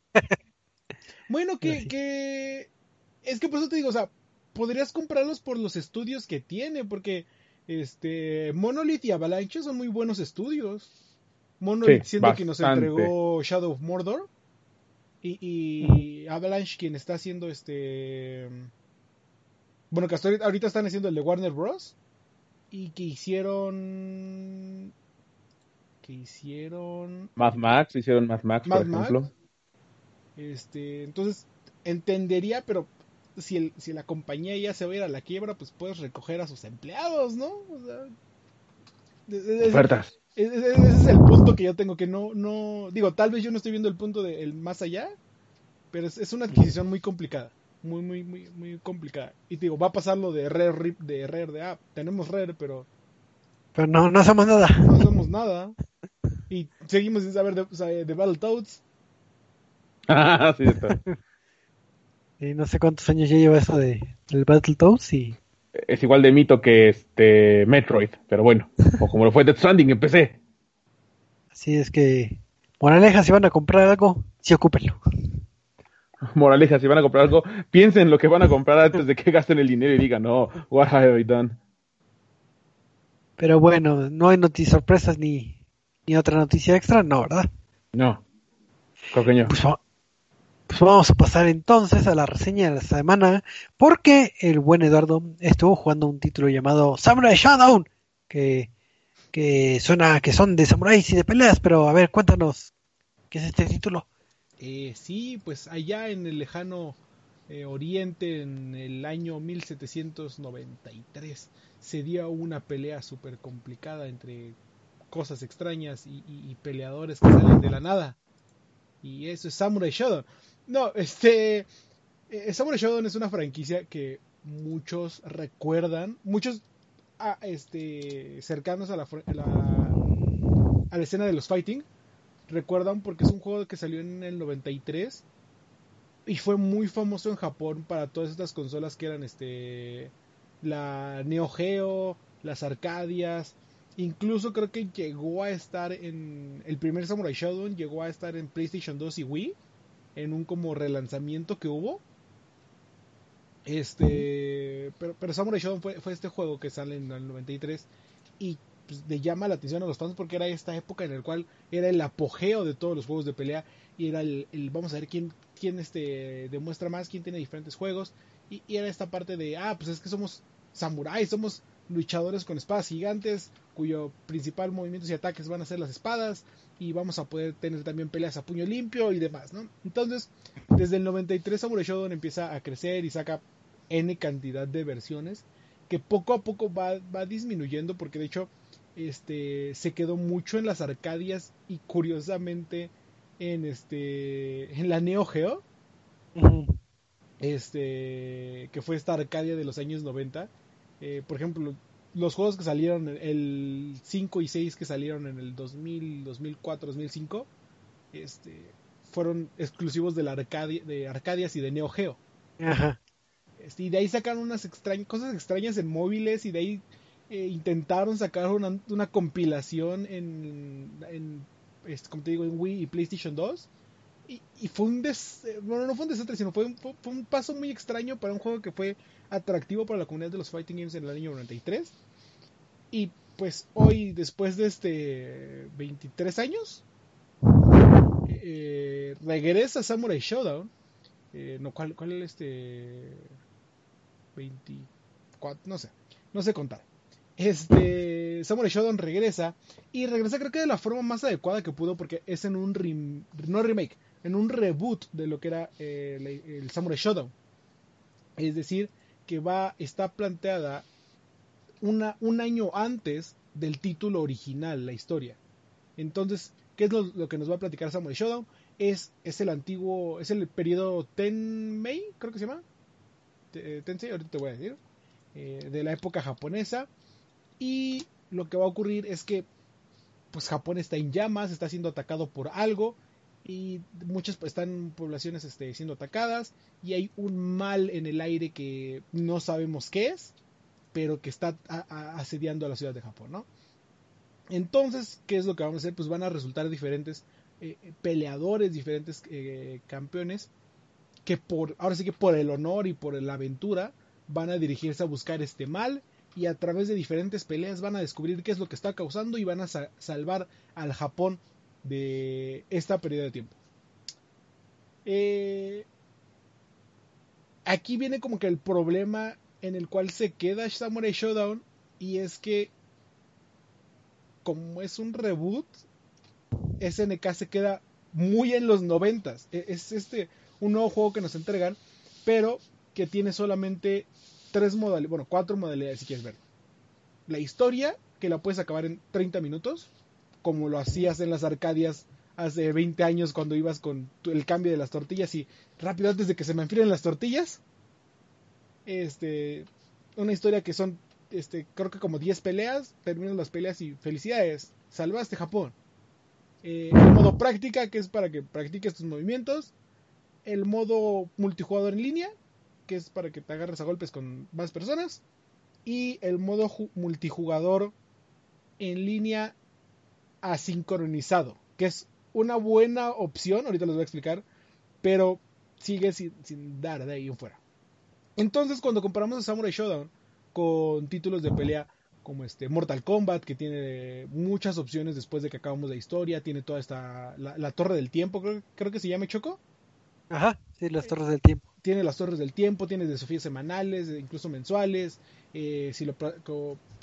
bueno, que, que. Es que por eso te digo, o sea, podrías comprarlos por los estudios que tiene, porque este Monolith y Avalanche son muy buenos estudios. Monolith siendo que nos entregó Shadow of Mordor. Y, y Avalanche quien está haciendo este bueno, que hasta ahorita están haciendo el de Warner Bros. Y que hicieron. Que hicieron. Mad Max, hicieron Mad Max, por ejemplo. Este, entonces, entendería, pero si, el, si la compañía ya se va a ir a la quiebra, pues puedes recoger a sus empleados, ¿no? O sea, Ofertas. Ese, es el punto que yo tengo, que no, no, digo, tal vez yo no estoy viendo el punto del más allá, pero es, es una adquisición muy complicada muy, muy, muy, muy complicada. Y te digo, va a pasar lo de Rare, Rip, de Rare, de, ah, tenemos Rare, pero... Pero no, no hacemos nada. No hacemos nada. Y seguimos sin saber de, o sea, de Battletoads. Ah, sí, está. y no sé cuántos años ya lleva eso de, del Battletoads y... Es igual de mito que este Metroid, pero bueno. O como lo fue Death Stranding, empecé. Así es que... Moraleja, si van a comprar algo, sí ocúpenlo. Moraleja, si van a comprar algo, piensen lo que van a comprar antes de que gasten el dinero y digan, no, what have I done? Pero bueno, no hay noticias sorpresas ni, ni otra noticia extra, no, ¿verdad? No, creo que no. Pues, pues, vamos a pasar entonces a la reseña de la semana, porque el buen Eduardo estuvo jugando un título llamado Samurai Shadow, que, que suena que son de samuráis y de peleas, pero a ver, cuéntanos, ¿qué es este título? Eh, sí, pues allá en el lejano eh, oriente, en el año 1793, se dio una pelea súper complicada entre cosas extrañas y, peleadores que salen de la nada. Y eso es Samurai Shodown. No, este... Eh, Samurai Shodown es una franquicia que muchos recuerdan, muchos ah, este, cercanos a la, la, a la escena de los fighting, recuerdan porque es un juego que salió en el 93 y fue muy famoso en Japón para todas estas consolas que eran este la Neo Geo, las Arcadias, incluso creo que llegó a estar en el primer Samurai Shodown llegó a estar en PlayStation 2 y Wii en un como relanzamiento que hubo. Este, pero, pero Samurai Shodown fue, fue este juego que sale en el 93 y pues, le llama la atención a los fans porque era esta época en la cual era el apogeo de todos los juegos de pelea y era el, vamos a ver quién, quién este, demuestra más, quién tiene diferentes juegos y, era esta parte de, ah, pues es que somos samuráis, somos luchadores con espadas gigantes cuyo principal movimiento y ataques van a ser las espadas y vamos a poder tener también peleas a puño limpio y demás, ¿no? Entonces, desde el 93 Samurai Shodown empieza a crecer y saca N cantidad de versiones que poco a poco va, va disminuyendo porque de hecho este se quedó mucho en las Arcadias y curiosamente en este en la Neo Geo. Este que fue esta Arcadia de los años 90 eh, por ejemplo los juegos que salieron el 5 y 6 que salieron en el 2000 2004 2005 este fueron exclusivos de la Arcadia de Arcadias y de Neo Geo. Este, y de ahí sacaron unas extrañas cosas extrañas en móviles y de ahí eh, intentaron sacar una, compilación en, este, como te digo, en Wii y PlayStation 2. Y, fue un bueno, no fue un desastre, sino fue un, paso muy extraño para un juego que fue atractivo para la comunidad de los fighting games en el año 93. Y pues hoy, después de este 23 años, eh, regresa Samurai Showdown. Eh, no, ¿cuál, ¿Cuál es este? 24, no sé, no sé contar este Samurai Shodown regresa y regresa creo que de la forma más adecuada que pudo porque es en un no remake, en un reboot de lo que era eh, el, Samurai Shodown. Es decir, que va está planteada una, un año antes del título original, la historia. Entonces, ¿qué es lo, que nos va a platicar Samurai Shodown? Es, es el antiguo, es el periodo Tenmei, creo que se llama. Tensei, ahorita te voy a decir. Eh, de la época japonesa y lo que va a ocurrir es que pues Japón está en llamas, está siendo atacado por algo y muchas están poblaciones este, siendo atacadas y hay un mal en el aire que no sabemos qué es, pero que está asediando a la ciudad de Japón, ¿no? Entonces, ¿qué es lo que vamos a hacer? Pues van a resultar diferentes eh, peleadores, diferentes eh, campeones que por, ahora sí que por el honor y por la aventura van a dirigirse a buscar este mal y a través de diferentes peleas van a descubrir qué es lo que está causando y van a salvar al Japón de esta pérdida de tiempo. Eh, aquí viene como que el problema en el cual se queda Samurai Showdown y es que como es un reboot, SNK se queda muy en los noventas. E-, es este un nuevo juego que nos entregan, pero que tiene solamente tres modalidades, bueno, cuatro modalidades si quieres ver. La historia, que la puedes acabar en 30 minutos, como lo hacías en las Arcadias hace 20 años cuando ibas con el cambio de las tortillas y rápido antes de que se me enfríen las tortillas. Este, una historia que son, este, creo que como 10 peleas, terminan las peleas y felicidades, salvaste Japón. Eh, el modo práctica, que es para que practiques tus movimientos. El modo multijugador en línea, que es para que te agarres a golpes con más personas. Y el modo multijugador en línea asincronizado, que es una buena opción, ahorita les voy a explicar, pero sigue sin, dar de ahí en fuera. Entonces, cuando comparamos a Samurai Showdown con títulos de pelea como este Mortal Kombat, que tiene muchas opciones después de que acabamos la historia, tiene toda esta. La, Torre del Tiempo, creo, creo que se llama Choco. Ajá, sí, las Torres del Tiempo tiene las torres del tiempo, tiene desafíos semanales, incluso mensuales. Eh, si lo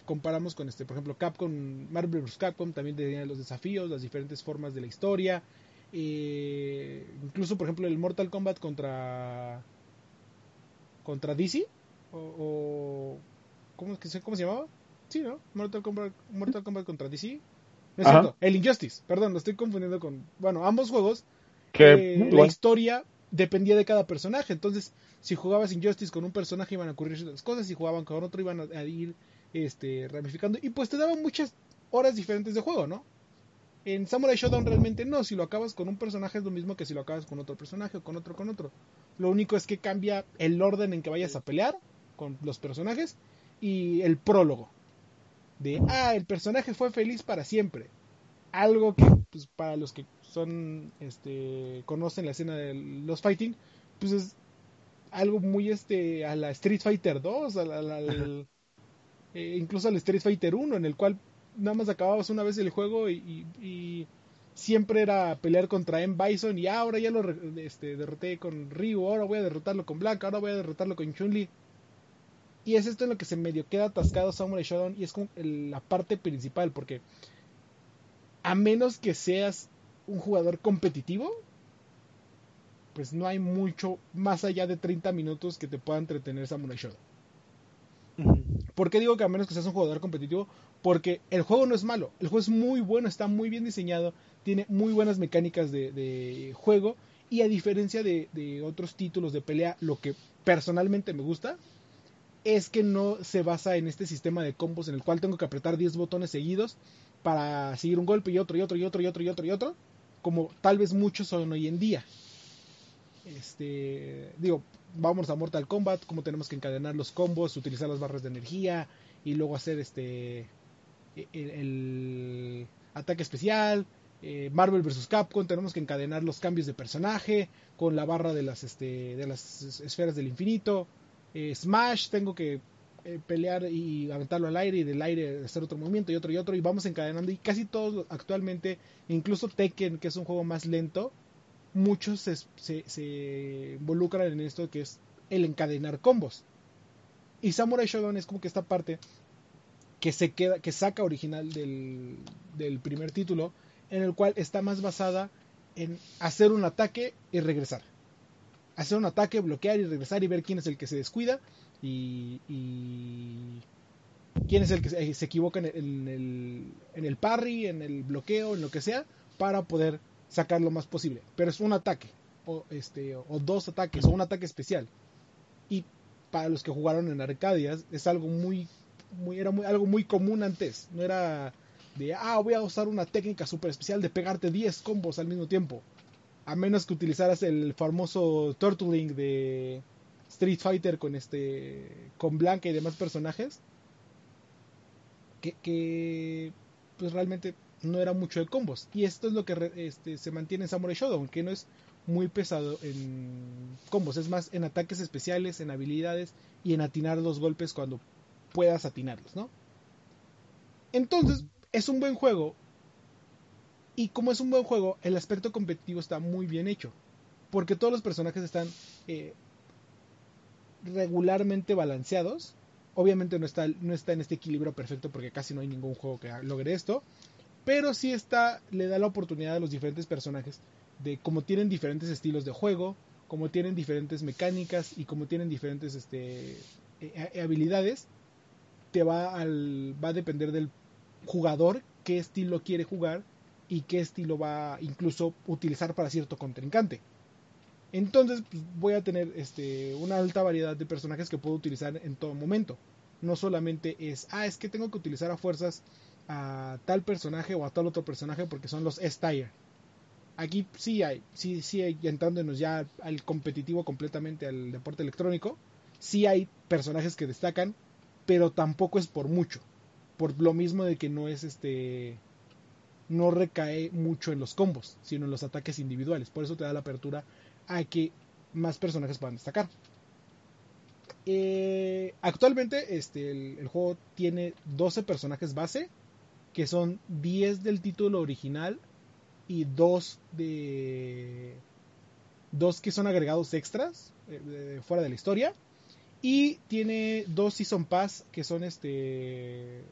comparamos con este, por ejemplo, Capcom, Marvel vs. Capcom también tenía los desafíos, las diferentes formas de la historia. Eh, incluso, por ejemplo, el Mortal Kombat contra contra DC o, ¿cómo, ¿cómo se llamaba? Sí, ¿no? Mortal Kombat, Mortal Kombat contra DC. No es cierto, el Injustice, perdón, lo estoy confundiendo con, bueno, ambos juegos. Que eh, la historia dependía de cada personaje. Entonces, si jugabas Injustice con un personaje iban a ocurrir ciertas cosas, si jugaban con otro iban a, ir este, ramificando. Y pues te daban muchas horas diferentes de juego, ¿no? En Samurai Shodown realmente no, si lo acabas con un personaje es lo mismo que si lo acabas con otro personaje o con otro con otro. Lo único es que cambia el orden en que vayas a pelear con los personajes y el prólogo. De, ah, el personaje fue feliz para siempre. Algo que, pues, para los que son este conocen la escena de los fighting, pues es algo muy este a la Street Fighter 2, a la, eh, incluso al Street Fighter 1 en el cual nada más acababas una vez el juego y, siempre era pelear contra M. Bison y ahora ya lo este, derroté con Ryu, ahora voy a derrotarlo con Black, ahora voy a derrotarlo con Chun-Li. Y es esto en lo que se medio queda atascado Samurai Shodown y es como la parte principal porque a menos que seas un jugador competitivo, pues no hay mucho más allá de 30 minutos que te pueda entretener Samurai Shodown. ¿Por qué digo que a menos que seas un jugador competitivo? Porque el juego no es malo, el juego es muy bueno, está muy bien diseñado, tiene muy buenas mecánicas de, juego y a diferencia de, otros títulos de pelea, lo que personalmente me gusta es que no se basa en este sistema de combos en el cual tengo que apretar 10 botones seguidos para seguir un golpe y otro y otro y otro y otro y otro y otro, como tal vez muchos son hoy en día. Este, digo, vamos a Mortal Kombat, cómo tenemos que encadenar los combos, utilizar las barras de energía y luego hacer este e, el, ataque especial. Eh, Marvel vs Capcom tenemos que encadenar los cambios de personaje con la barra de las este, de las esferas del infinito. Eh, Smash tengo que eh, pelear y aventarlo al aire y del aire hacer otro movimiento y otro y otro y vamos encadenando y casi todos actualmente incluso Tekken que es un juego más lento muchos se, involucran en esto que es el encadenar combos. Y Samurai Shodown es como que esta parte que se queda, que saca original del, del primer título, en el cual está más basada en hacer un ataque y regresar. Hacer un ataque, bloquear y regresar y ver quién es el que se descuida y, quién es el que se, equivoca en el, en el parry, en el bloqueo, en lo que sea, para poder sacar lo más posible. Pero es un ataque, o, este, o dos ataques, o un ataque especial. Y para los que jugaron en Arcadias, es algo muy, muy, era muy, algo muy común antes. No era de, ah, voy a usar una técnica super especial de pegarte 10 combos al mismo tiempo. A menos que utilizaras el famoso Turtling de Street Fighter con este, con Blanca y demás personajes. Que, pues realmente no era mucho de combos. Y esto es lo que este, se mantiene en Samurai Shodown, que no es muy pesado en combos, es más en ataques especiales, en habilidades y en atinar los golpes cuando puedas atinarlos, ¿no? Entonces, es un buen juego. Y como es un buen juego, el aspecto competitivo está muy bien hecho. Porque todos los personajes están eh, regularmente balanceados. Obviamente no está, no está en este equilibrio perfecto porque casi no hay ningún juego que logre esto pero sí está, le da la oportunidad a los diferentes personajes de como tienen diferentes estilos de juego, como tienen diferentes mecánicas y como tienen diferentes este, e, e, habilidades, te va, al, va a depender del jugador qué estilo quiere jugar y qué estilo va incluso utilizar para cierto contrincante. Entonces pues, voy a tener este, una alta variedad de personajes que puedo utilizar en todo momento. No solamente es, ah, es que tengo que utilizar a fuerzas a tal personaje o a tal otro personaje porque son los S-Tier. Aquí sí hay, sí, sí entrándonos ya al competitivo completamente al deporte electrónico, sí hay personajes que destacan, pero tampoco es por mucho. Por lo mismo de que no es este. No recae mucho en los combos, sino en los ataques individuales. Por eso te da la apertura a que más personajes puedan destacar. Eh, actualmente este, el, juego tiene 12 personajes base que son 10 del título original y 2 de dos que son agregados extras eh, fuera de la historia y tiene dos season pass que son este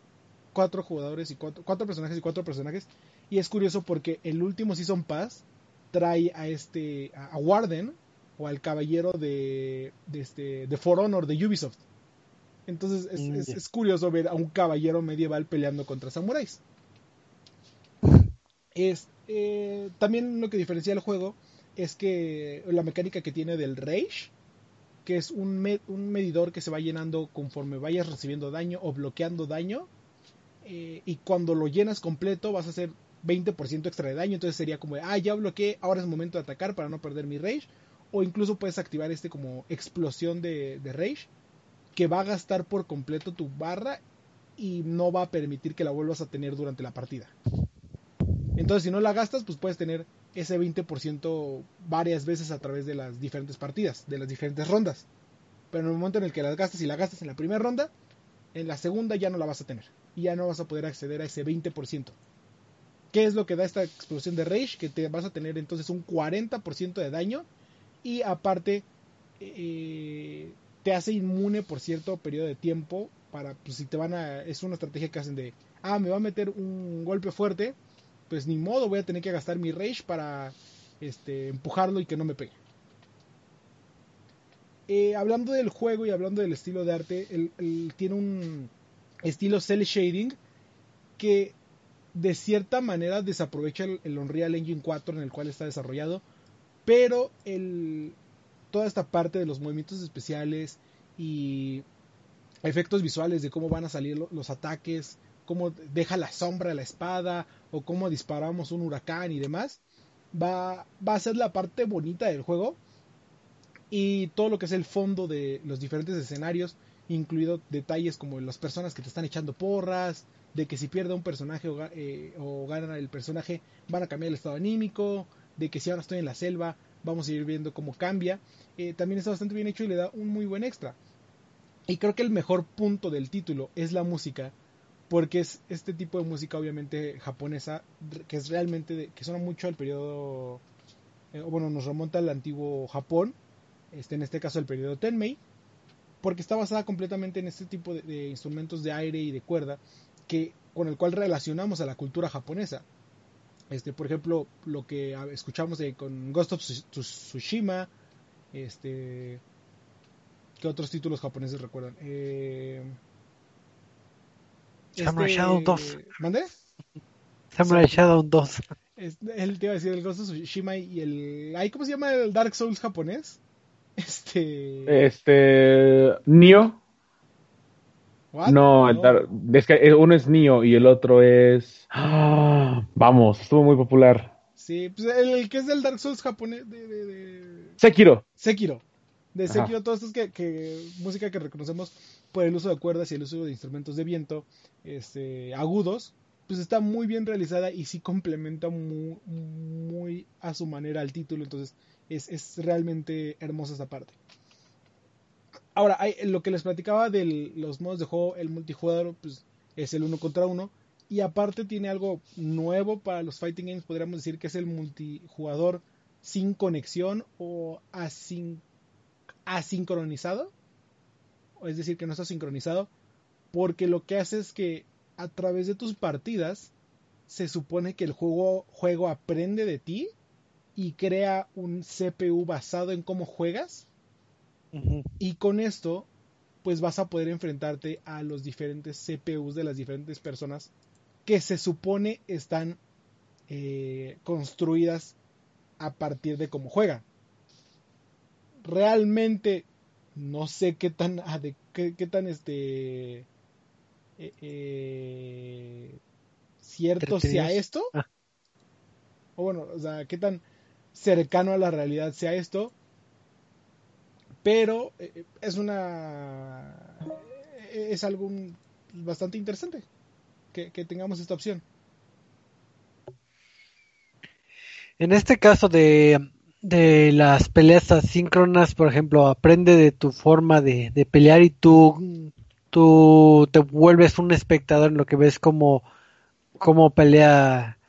cuatro jugadores y cuatro, cuatro personajes y cuatro personajes y es curioso porque el último season pass trae a este a Warden o al caballero de, de este de For Honor de Ubisoft entonces mm, es, curioso ver a un caballero medieval peleando contra samuráis. Es, eh, también lo que diferencia el juego es que la mecánica que tiene del Rage, que es un, un medidor que se va llenando conforme vayas recibiendo daño o bloqueando daño, eh, y cuando lo llenas completo vas a hacer 20% extra de daño, entonces sería como, ah, ya bloqueé, ahora es momento de atacar para no perder mi Rage, o incluso puedes activar este como explosión de, de Rage, que va a gastar por completo tu barra y no va a permitir que la vuelvas a tener durante la partida. Entonces, si no la gastas, pues puedes tener ese 20% varias veces a través de las diferentes partidas, de las diferentes rondas. Pero en el momento en el que las gastas y la gastas en la primera ronda, en la segunda ya no la vas a tener. y ya no vas a poder acceder a ese 20%. ¿Qué es lo que da esta explosión de rage? Que te vas a tener entonces un 40% de daño y aparte eh, te hace inmune por cierto periodo de tiempo para pues si te van a es una estrategia que hacen de ah me va a meter un golpe fuerte pues ni modo voy a tener que gastar mi rage para este empujarlo y que no me pegue eh, hablando del juego y hablando del estilo de arte él, tiene un estilo cel shading que de cierta manera desaprovecha el, Unreal Engine 4 en el cual está desarrollado pero el, toda esta parte de los movimientos especiales y efectos visuales de cómo van a salir los ataques, cómo deja la sombra la espada o cómo disparamos un huracán y demás, va, va a ser la parte bonita del juego y todo lo que es el fondo de los diferentes escenarios, incluido detalles como las personas que te están echando porras, de que si pierde un personaje o, eh, o gana el personaje van a cambiar el estado anímico, de que si ahora estoy en la selva vamos a ir viendo cómo cambia. Eh, también está bastante bien hecho y le da un muy buen extra. Y creo que el mejor punto del título es la música, porque es este tipo de música obviamente japonesa, que es realmente, que suena mucho al periodo, eh, bueno, nos remonta al antiguo Japón, este, en este caso el periodo Tenmei, porque está basada completamente en este tipo de, instrumentos de aire y de cuerda, que, con el cual relacionamos a la cultura japonesa. Este, por ejemplo, lo que escuchamos con Ghost of Tsushima, este, ¿qué otros títulos japoneses recuerdan? Eh, Samurai este, Shadow 2. ¿Mande? Samurai Shadow 2. él te iba a decir el Ghost of Tsushima y el, ¿cómo se llama el Dark Souls japonés? Este, este, Nio. No, es que uno es Nio y el otro es. ¡Ah! vamos, estuvo muy popular. Sí, pues el, que es del Dark Souls japonés. De, de, Sekiro. Sekiro. De Sekiro, todo esto es que, que, música que reconocemos por el uso de cuerdas y el uso de instrumentos de viento este, agudos, pues está muy bien realizada y sí complementa muy, muy a su manera al título. Entonces es, es realmente hermosa esa parte. Ahora, hay, lo que les platicaba de los modos de juego, el multijugador, pues es el uno contra uno. Y aparte tiene algo nuevo para los fighting games, podríamos decir que es el multijugador sin conexión o asincronizado. Es decir, que no está sincronizado. Porque lo que hace es que a través de tus partidas se supone que el juego, juego aprende de ti y crea un CPU basado en cómo juegas y con esto, pues vas a poder enfrentarte a los diferentes CPUs de las diferentes personas que se supone están eh, construidas a partir de cómo juegan. Realmente no sé qué tan, qué, tan este eh, eh, cierto sea esto. Ah. O bueno, o sea, qué tan cercano a la realidad sea esto pero eh, es una eh, es algo bastante interesante que, tengamos esta opción. En este caso de, de las peleas asíncronas por ejemplo aprende de tu forma de, de pelear y tú tú te vuelves un espectador en lo que ves como cómo pelea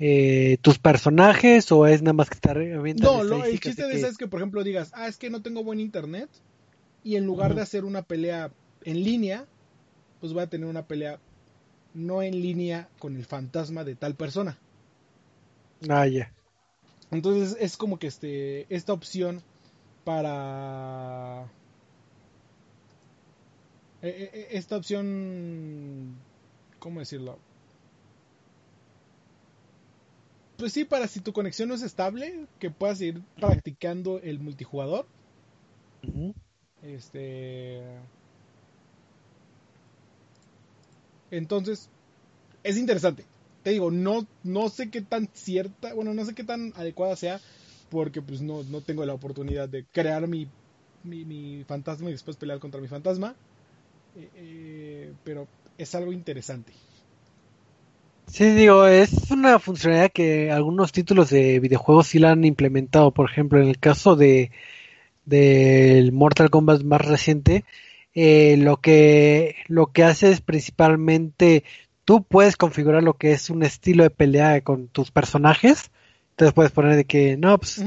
eh, tus personajes o es nada más que estar No, lo, el chiste de eso es que, por ejemplo, digas, ah, es que no tengo buen internet y en lugar de hacer una pelea en línea, pues voy a tener una pelea no en línea con el fantasma de tal persona. Ah, ya. Entonces es como que este esta opción para e, e, e, esta opción ¿cómo decirlo? Pues sí, para si tu conexión no es estable, que puedas ir practicando el multijugador. Este. Entonces, es interesante. Te digo, no, no sé qué tan cierta, bueno, no sé qué tan adecuada sea, porque pues no, no tengo la oportunidad de crear mi, mi, fantasma y después pelear contra mi fantasma. Eh, eh, pero es algo interesante. Sí, digo, es una funcionalidad que algunos títulos de videojuegos sí la han implementado. Por ejemplo, en el caso de del Mortal Kombat más reciente, eh, lo que lo que hace es principalmente tú puedes configurar lo que es un estilo de pelea con tus personajes. Entonces puedes poner de que no, pues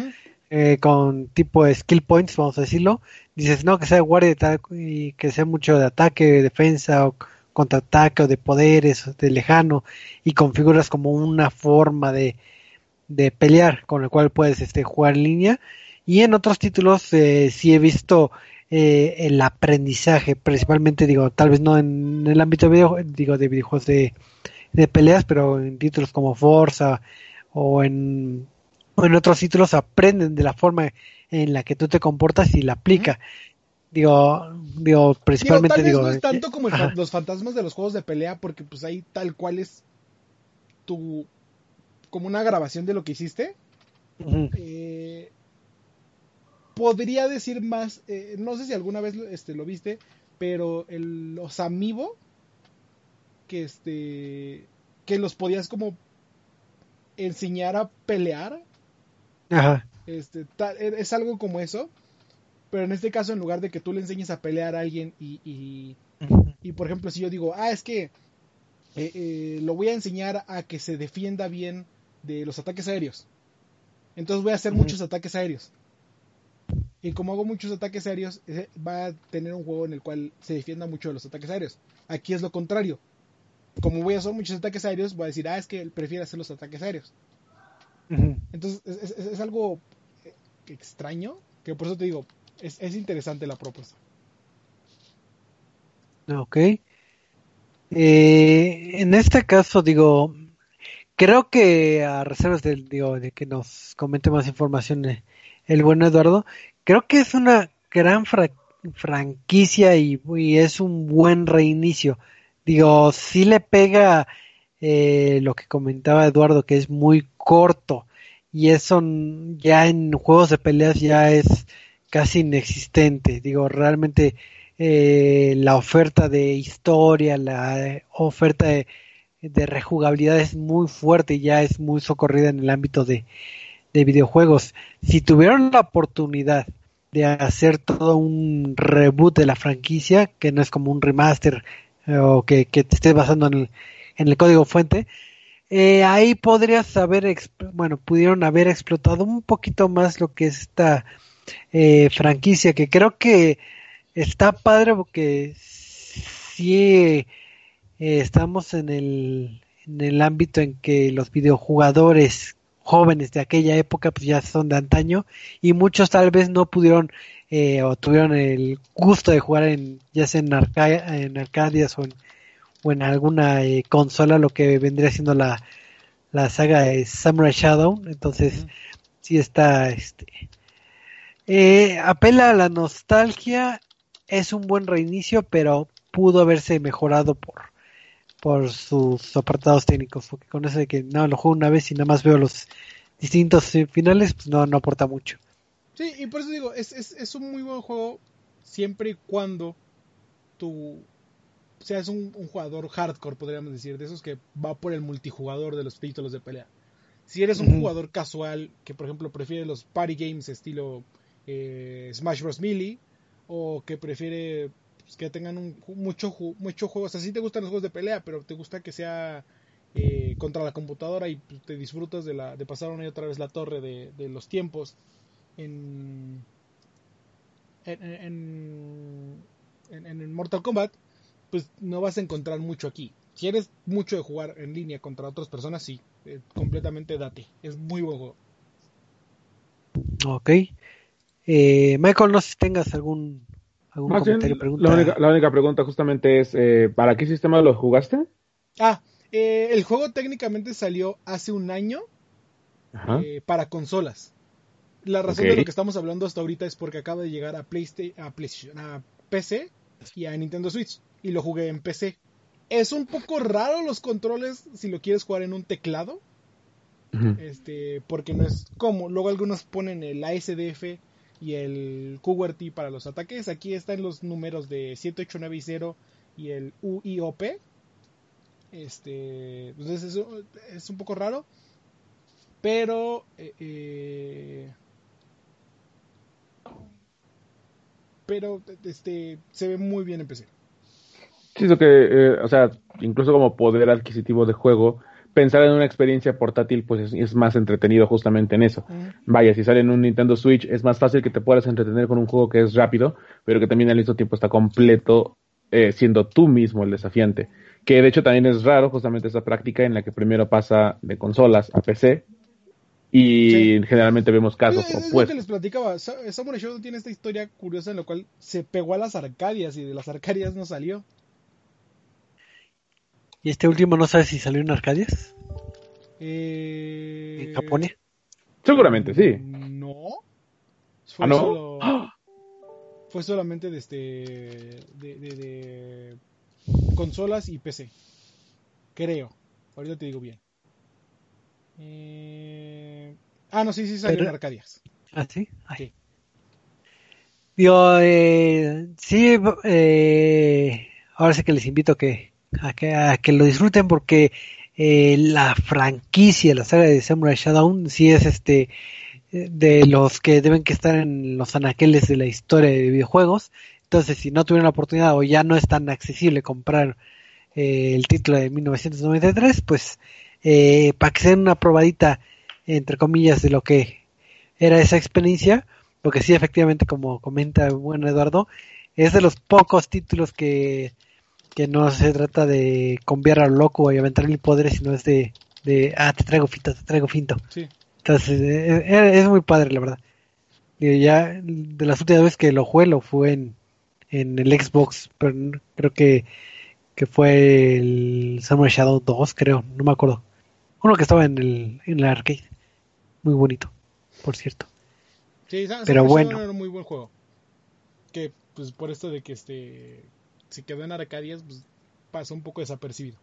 eh, con tipo de skill points, vamos a decirlo. Dices no que sea guardia y que sea mucho de ataque, defensa o contraataque o de poderes, de lejano y configuras como una forma de, de pelear con el cual puedes este, jugar en línea. Y en otros títulos eh, sí he visto eh, el aprendizaje, principalmente digo, tal vez no en el ámbito de, video, digo, de videojuegos de, de peleas, pero en títulos como Forza o en, en otros títulos aprenden de la forma en la que tú te comportas y la aplica. Digo, digo, principalmente digo, no es tanto como los fantasmas de los juegos de pelea, porque pues ahí tal cual es tu como una grabación de lo que hiciste. eh, podría decir más, eh, no sé si alguna vez este, lo viste, pero el, los amiibo, que este, que los podías como enseñar a pelear. Ajá. Este, e, es algo como eso, pero en este caso en lugar de que tú le enseñes a pelear a alguien y, y, por ejemplo si yo digo, ah, es que eh, eh, lo voy a enseñar a que se defienda bien de los ataques aéreos. Entonces voy a hacer muchos ataques aéreos. Y como hago muchos ataques aéreos, va a tener un juego en el cual se defienda mucho de los ataques aéreos. Aquí es lo contrario. Como voy a hacer muchos ataques aéreos, voy a decir, ah, es que él prefiere hacer los ataques aéreos. Entonces, es, algo eh, extraño, que por eso te digo, es, interesante la propuesta. Ok. Eh, en este caso, digo, creo que a reservas del, digo, de que nos comente más información el buen Eduardo, creo que es una gran franquicia y, es un buen reinicio. Digo, sí le pega eh, lo que comentaba Eduardo, que es muy corto y eso ya en juegos de peleas ya es casi inexistente. Digo, realmente eh, la oferta de historia, la oferta de, rejugabilidad es muy fuerte y ya es muy socorrida en el ámbito de, de videojuegos. Si tuvieron la oportunidad de hacer todo un reboot de la franquicia, que no es como un remaster eh, o que, te estés basando en el, en el código fuente, eh, ahí podrías haber, bueno, pudieron haber explotado un poquito más lo que es esta eh, franquicia, que creo que está padre porque si estamos en el, en el ámbito en que los videojugadores jóvenes de aquella época pues ya son de antaño y muchos tal vez no pudieron eh, o tuvieron el gusto de jugar en ya sea en, arca en Arcadias o en, o en alguna eh, consola lo que vendría siendo la, la saga de Samurai Shadow. Entonces sí está este eh, apela a la nostalgia es un buen reinicio pero pudo haberse mejorado por por sus apartados técnicos, porque con eso de que no lo juego una vez y nada más veo los distintos finales, pues no, no aporta mucho. Sí, y por eso digo, es, es, es un muy buen juego siempre y cuando tú seas un, un, jugador hardcore, podríamos decir, de esos que va por el multijugador de los títulos de pelea. Si eres un jugador casual que, por ejemplo, prefiere los party games estilo Smash Bros. Melee, o que prefiere pues, que tengan un, mucho, mucho juegos. O sea, te gustan los juegos de pelea, pero te gusta que sea eh, contra la computadora y pues, te disfrutas de, la, de pasar una y otra vez la torre de, los tiempos en, en, en, en, Mortal Kombat, pues no vas a encontrar mucho aquí. Si eres mucho de jugar en línea contra otras personas, sí, eh, completamente date. Es muy buen juego. Ok. Eh, Michael, no sé si tengas algún la, única, pregunta justamente es, eh, ¿para qué sistema lo jugaste? Ah, eh, el juego técnicamente salió hace un año eh, para consolas. La razón de lo que estamos hablando hasta ahorita es porque acaba de llegar a PlayStation, a, PlayStation, a PC y a Nintendo Switch y lo jugué en PC. Es un poco raro los controles si lo quieres jugar en un teclado. Este, porque no es como. Luego algunos ponen el ASDF y el QWERTY para los ataques. Aquí están los números de 7890 y el UIOP. Este, entonces eso es un poco raro, pero eh, eh, pero este se ve muy bien en PC. Sí, eso que, eh, o sea, incluso como poder adquisitivo de juego, pensar en una experiencia portátil, pues es, más entretenido justamente en eso. Vaya, si sale en un Nintendo Switch, es más fácil que te puedas entretener con un juego que es rápido, pero que también al mismo tiempo está completo, eh, siendo tú mismo el desafiante. Que de hecho también es raro justamente esa práctica en la que primero pasa de consolas a PC y generalmente vemos casos es Lo que les platicaba, Samurai Shodown tiene esta historia curiosa en la cual se pegó a las arcadias y de las arcadias no salió. ¿Y este último no sabes si salió en arcadias? Eh... ¿En Japón? Seguramente, sí. No. Fue ¿Ah, no? Fue solamente de, este, de consolas y PC. Creo. Ahorita te digo bien. Eh... Ah, no, sí, sí salió en Arcadias. ¿Ah, sí? Sí. Digo, eh, sí, eh, ahora sí que les invito a que, a que, a que lo disfruten porque eh, la franquicia, la saga de Samurai Shodown, sí es este de los que deben que estar en los anaqueles de la historia de videojuegos. Entonces, si no tuvieron la oportunidad o ya no es tan accesible comprar eh, el título de 1993, pues eh, para que sea una probadita, entre comillas, de lo que era esa experiencia, porque sí, efectivamente, como comenta buen Eduardo, es de los pocos títulos que, que no se trata de conviar a lo loco y aventarle poderes, sino es de, de, ah, te traigo finto, te traigo finto. Entonces, eh, eh, es, muy padre, la verdad. Y ya de las últimas veces que lo jugué, lo fue en, en el Xbox, pero creo que que fue el Samurai Shadow 2, creo, no me acuerdo. Uno que estaba en el, en el arcade. Muy bonito, por cierto. Sí, pero bueno. Era un muy buen juego. Que, pues, por esto de que este se quedó en Arcadias, pues, pasó un poco desapercibido.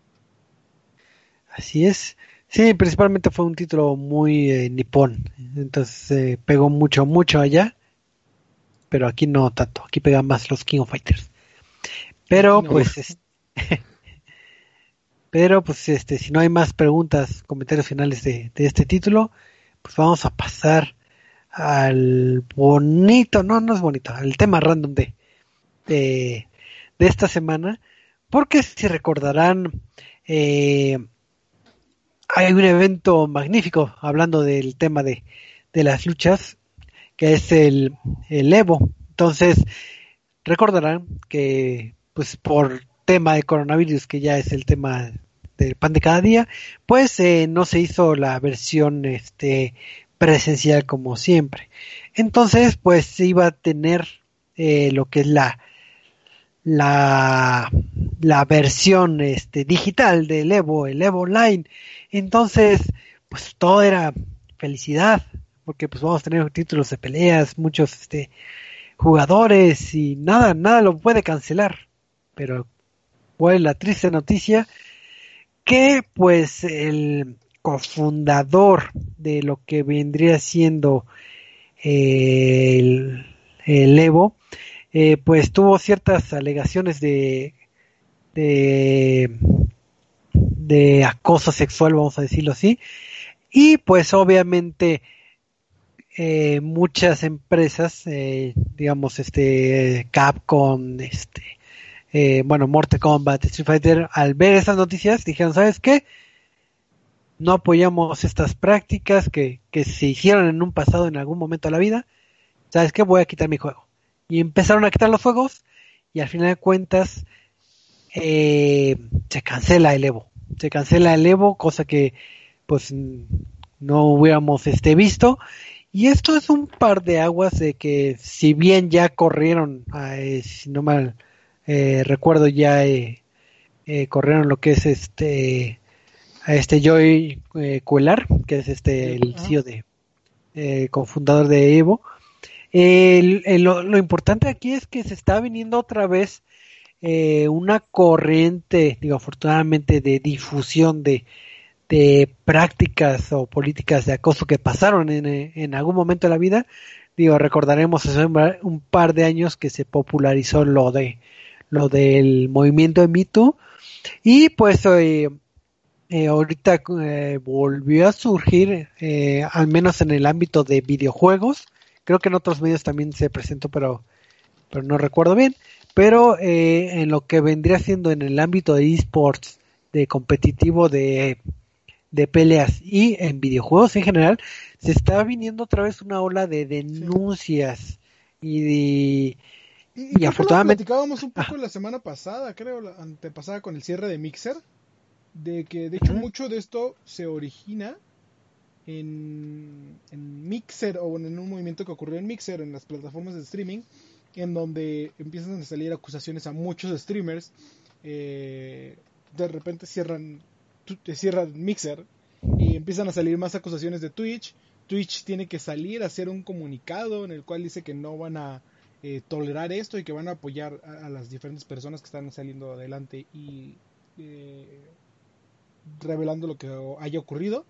Así es. Sí, principalmente fue un título muy eh, nipón. Entonces eh, pegó mucho, mucho allá. Pero aquí no tanto. Aquí pegan más los King of Fighters. Pero, pues. Pero pues este, si no hay más preguntas, comentarios finales de, este título, pues vamos a pasar al bonito, no, no es bonito, al tema random de, de, esta semana, porque si recordarán, eh, hay un evento magnífico hablando del tema de, de las luchas, que es el, el Evo. Entonces, recordarán que pues por tema de coronavirus, que ya es el tema del pan de cada día, pues eh, no se hizo la versión este presencial como siempre. Entonces, pues iba a tener eh, lo que es la la, la versión este digital del Evo, el Evo Online. Entonces, pues todo era felicidad, porque pues vamos a tener títulos de peleas, muchos este jugadores y nada, nada lo puede cancelar. Pero ¿Cuál es la triste noticia? Que pues el cofundador de lo que vendría siendo el, Evo, eh, pues tuvo ciertas alegaciones de, de, acoso sexual, vamos a decirlo así, y pues obviamente eh, muchas empresas, eh, digamos, este Capcom, este bueno, Mortal Kombat, Street Fighter, al ver esas noticias, dijeron, ¿sabes qué? No apoyamos estas prácticas que, se hicieron en un pasado, en algún momento de la vida. ¿Sabes qué? Voy a quitar mi juego. Y empezaron a quitar los juegos y al final de cuentas eh, se cancela el Evo. Se cancela el Evo, cosa que pues no hubiéramos este visto. Y esto es un par de aguas de que si bien ya corrieron, eh, si no mal eh, recuerdo ya eh, eh, corrieron lo que es este a este Joy eh, Cuelar, que es este el CEO de cofundador de Evo. Lo, importante aquí es que se está viniendo otra vez una corriente, digo, afortunadamente, de difusión de, de prácticas o políticas de acoso que pasaron en, en algún momento de la vida. Digo, recordaremos hace un par de años que se popularizó lo de lo del movimiento de y pues eh, eh, ahorita eh, volvió a surgir al menos en el ámbito de videojuegos creo que en otros medios también se presentó pero pero no recuerdo bien. Pero eh, en lo que vendría siendo en el ámbito de esports, de competitivo, de, de peleas y en videojuegos en general, se está viniendo otra vez una ola de denuncias y de... Y, y, afortunadamente... platicábamos un poco la semana pasada, creo, la antepasada con el cierre de Mixer, de que de hecho mucho de esto se origina en, Mixer o en un movimiento que ocurrió en Mixer, en las plataformas de streaming, en donde empiezan a salir acusaciones a muchos streamers. Eh, de repente cierran, cierran Mixer y empiezan a salir más acusaciones de Twitch. Twitch tiene que salir a hacer un comunicado en el cual dice que no van a eh, tolerar esto y que van a apoyar a, las diferentes personas que están saliendo adelante y eh, revelando lo que haya ocurrido.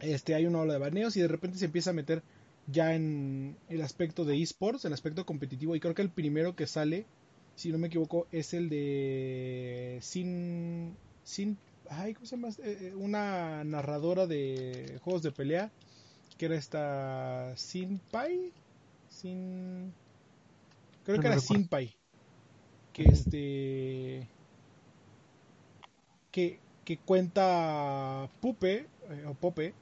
Este, hay una ola de baneos y de repente se empieza a meter ya en el aspecto de esports, el aspecto competitivo. Y creo que el primero que sale, si no me equivoco, es el de Sin. Sin ay, ¿cómo se llama? Eh, eh, una narradora de juegos de pelea. Que era esta. Sin Pai. Sin. Creo que era Sin Pai. Que este. Que, que cuenta Pupe. Eh, o Pope.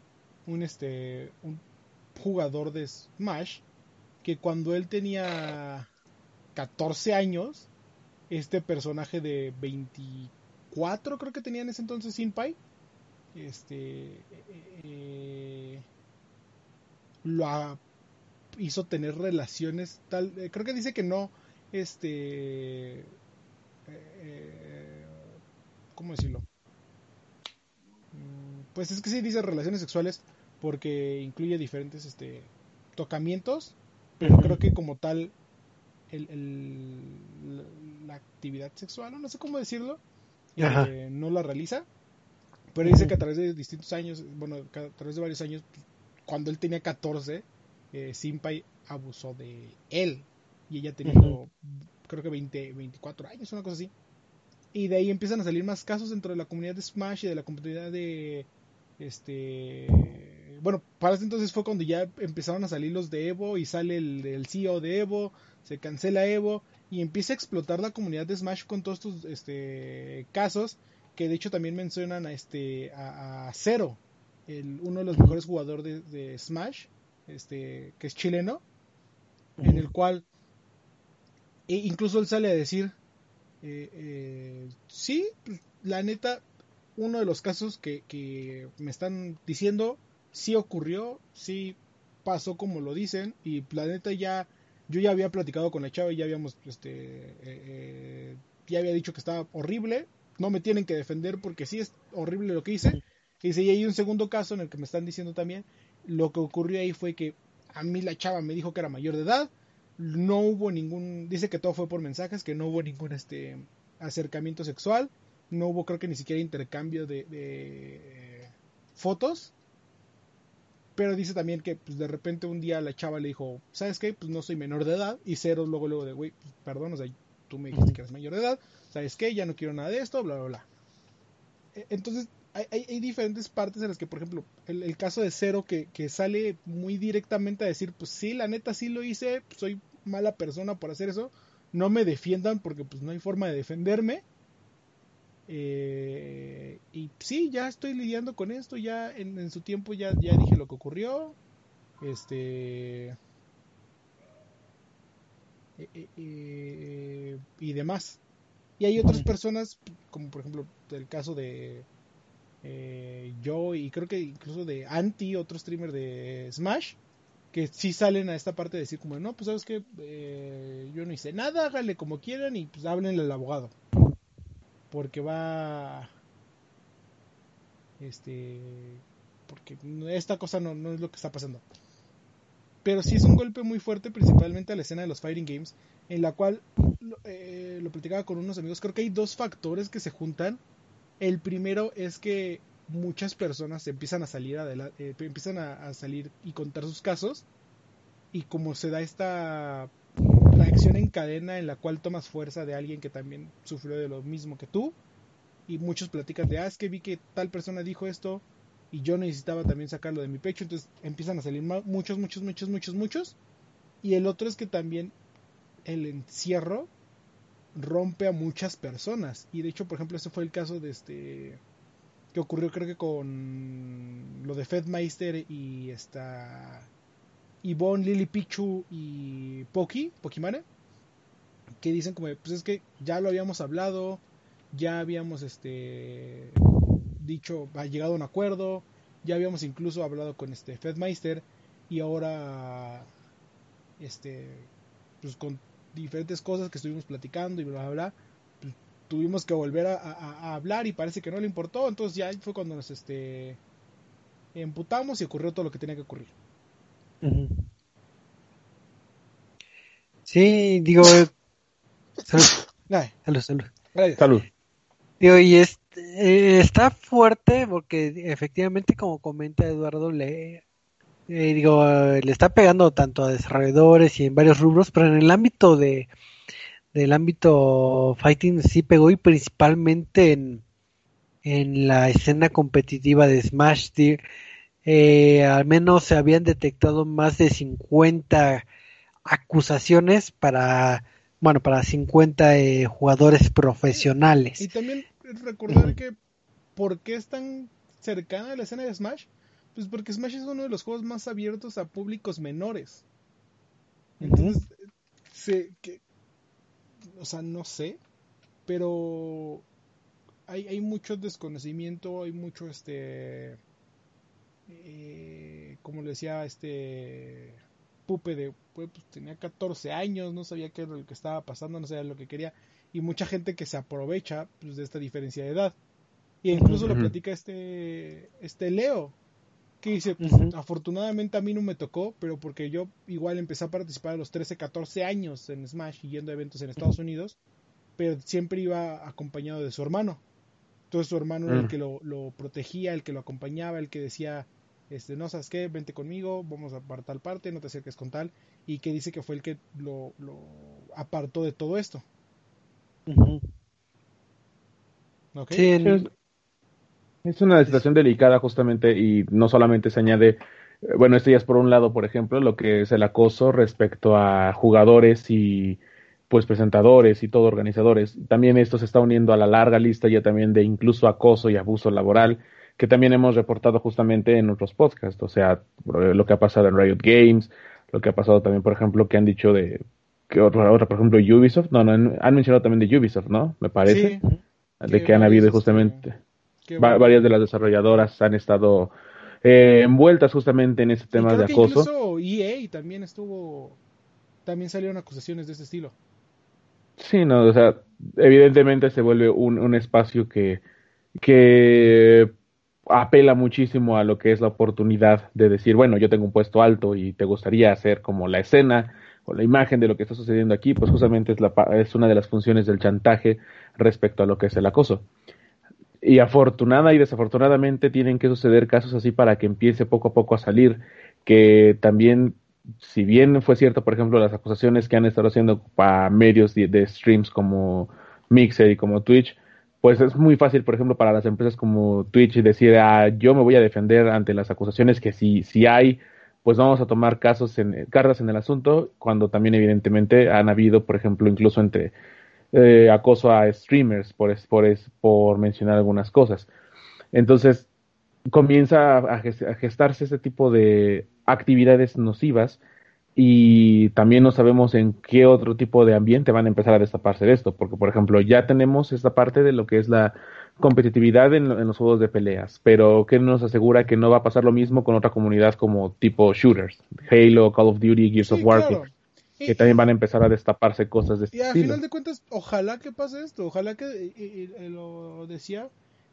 Un este. Un jugador de Smash que cuando él tenía 14 años, este personaje de 24 creo que tenía en ese entonces Sinpai, este eh, lo hizo tener relaciones tal, eh, creo que dice que no, este, eh, ¿cómo decirlo? Pues es que sí dice relaciones sexuales porque incluye diferentes este, tocamientos, pero creo que como tal el, la, actividad sexual, no, sé cómo decirlo, eh, no la realiza, pero dice que a través de distintos años, bueno, a través de varios años, cuando él tenía 14, eh, Simpai abusó de él y ella tenía creo que 20, 24 años, una cosa así. Y de ahí empiezan a salir más casos dentro de la comunidad de Smash y de la comunidad de este bueno, para ese entonces fue cuando ya empezaron a salir los de Evo y sale el, CEO de Evo, se cancela Evo y empieza a explotar la comunidad de Smash con todos estos este, casos que de hecho también mencionan a este a, Zero, el, uno de los mejores jugadores de, Smash, este que es chileno, en el cual e incluso él sale a decir eh, eh, sí, la neta, uno de los casos que, que me están diciendo sí ocurrió, sí pasó como lo dicen y Planeta ya, yo ya había platicado con la chava y ya habíamos, este, eh, eh, ya había dicho que estaba horrible, no me tienen que defender porque sí es horrible lo que hice. Y dice, y hay un segundo caso en el que me están diciendo también, lo que ocurrió ahí fue que a mí la chava me dijo que era mayor de edad, no hubo ningún, dice que todo fue por mensajes, que no hubo ningún este acercamiento sexual, no hubo creo que ni siquiera intercambio de, de eh, fotos, pero dice también que pues, de repente un día la chava le dijo, ¿sabes qué? Pues no soy menor de edad. Y Cero luego, luego de, güey, pues, perdón, o sea, tú me dijiste que eres mayor de edad. ¿Sabes qué? Ya no quiero nada de esto, bla, bla, bla. E, entonces, hay, hay, diferentes partes en las que, por ejemplo, el, caso de Cero que, que, sale muy directamente a decir, pues sí, la neta sí lo hice, soy mala persona por hacer eso. No me defiendan porque pues no hay forma de defenderme eh, y sí, ya estoy lidiando con esto, ya en, su tiempo ya, ya dije lo que ocurrió. Este... Eh, eh, eh, y demás. Y hay otras personas, como por ejemplo el caso de yo y creo que incluso de Anti, otro streamer de Smash, que sí salen a esta parte de decir como, no, pues sabes que yo no hice nada, háganle como quieran y pues háblenle al abogado porque va este porque esta cosa no, no, es lo que está pasando. Pero sí es un golpe muy fuerte principalmente a la escena de los fighting games en la cual eh, lo platicaba con unos amigos creo que hay dos factores que se juntan. El primero es que muchas personas empiezan a salir adelante, eh, empiezan a salir y contar sus casos y como se da esta reacción en cadena en la cual tomas fuerza de alguien que también sufrió de lo mismo que tú. Y muchos platican de, ah, es que vi que tal persona dijo esto y yo necesitaba también sacarlo de mi pecho. Entonces empiezan a salir muchos, muchos, muchos, muchos, muchos. Y el otro es que también el encierro rompe a muchas personas. Y de hecho, por ejemplo, ese fue el caso de este que ocurrió creo que con lo de Fedmeister y esta Yvonne, Lily Pichu y Poki, Pokimane, que dicen como, pues es que ya lo habíamos hablado, ya habíamos este dicho, ha llegado a un acuerdo, ya habíamos incluso hablado con este Fedmeister y ahora este pues con diferentes cosas que estuvimos platicando y bla bla bla pues, tuvimos que volver a, hablar y parece que no le importó entonces ya fue cuando nos este emputamos y ocurrió todo lo que tenía que ocurrir sí digo salud salud salud, salud. digo y es eh, está fuerte porque efectivamente como comenta Eduardo le eh, digo, le está pegando tanto a desarrolladores y en varios rubros, pero en el ámbito de del ámbito fighting sí pegó y principalmente en, en la escena competitiva de Smash. Eh, al menos se habían detectado más de 50 acusaciones para bueno para 50 eh, jugadores profesionales. Y también recordar que por qué es tan cercana la escena de Smash pues porque Smash es uno de los juegos más abiertos a públicos menores. Entonces, sé que, o sea, no sé, pero hay, hay mucho desconocimiento, hay mucho, este, eh, como le decía, este, Pupe de, pues, tenía 14 años, no sabía qué era lo que estaba pasando, no sabía lo que quería, y mucha gente que se aprovecha pues, de esta diferencia de edad. Y incluso lo platica este, este Leo, que dice, pues, afortunadamente a mí no me tocó, pero porque yo igual empecé a participar a los 13, 14 años en Smash y yendo a eventos en Estados Unidos, pero siempre iba acompañado de su hermano. Entonces su hermano era el mm. que lo, protegía, el que lo acompañaba, el que decía, este, no sabes qué, vente conmigo, vamos a para tal parte, no te acerques con tal, y que dice que fue el que lo, apartó de todo esto. Es una situación delicada justamente y no solamente se añade, eh, bueno, esto ya es por un lado, por ejemplo, lo que es el acoso respecto a jugadores y pues presentadores y todo organizadores. También esto se está uniendo a la larga lista ya también de incluso acoso y abuso laboral que también hemos reportado justamente en otros podcasts, o sea, lo que ha pasado en Riot Games, lo que ha pasado también, por ejemplo, que han dicho de que otra, otra por ejemplo, Ubisoft, no, no, han mencionado también de Ubisoft, ¿no? Me parece, de que han habido justamente varias de las desarrolladoras han estado eh, envueltas justamente en ese tema de acoso. incluso EA también estuvo, también salieron acusaciones de ese estilo. Sí, no, o sea, evidentemente se vuelve un, un espacio que, que apela muchísimo a lo que es la oportunidad de decir, bueno, yo tengo un puesto alto y te gustaría hacer como la escena o la imagen de lo que está sucediendo aquí, pues justamente es, la, es una de las funciones del chantaje respecto a lo que es el acoso. Y afortunada y desafortunadamente tienen que suceder casos así para que empiece poco a poco a salir, que también, si bien fue cierto, por ejemplo, las acusaciones que han estado haciendo para medios de, streams como Mixer y como Twitch, pues es muy fácil, por ejemplo, para las empresas como Twitch decir, ah, yo me voy a defender ante las acusaciones que si, si hay, pues vamos a tomar casos en, cargas en el asunto, cuando también evidentemente han habido, por ejemplo, incluso entre eh, acoso a streamers, por, por, por mencionar algunas cosas. Entonces, comienza a, gestarse este tipo de actividades nocivas y también no sabemos en qué otro tipo de ambiente van a empezar a destaparse esto, porque por ejemplo ya tenemos esta parte de lo que es la competitividad en, los juegos de peleas, pero ¿qué nos asegura que no va a pasar lo mismo con otra comunidad como tipo shooters, Halo, Call of Duty, Gears of War, que también van a empezar a destaparse cosas de este Y al final de cuentas, ojalá que pase esto, ojalá que, lo decía,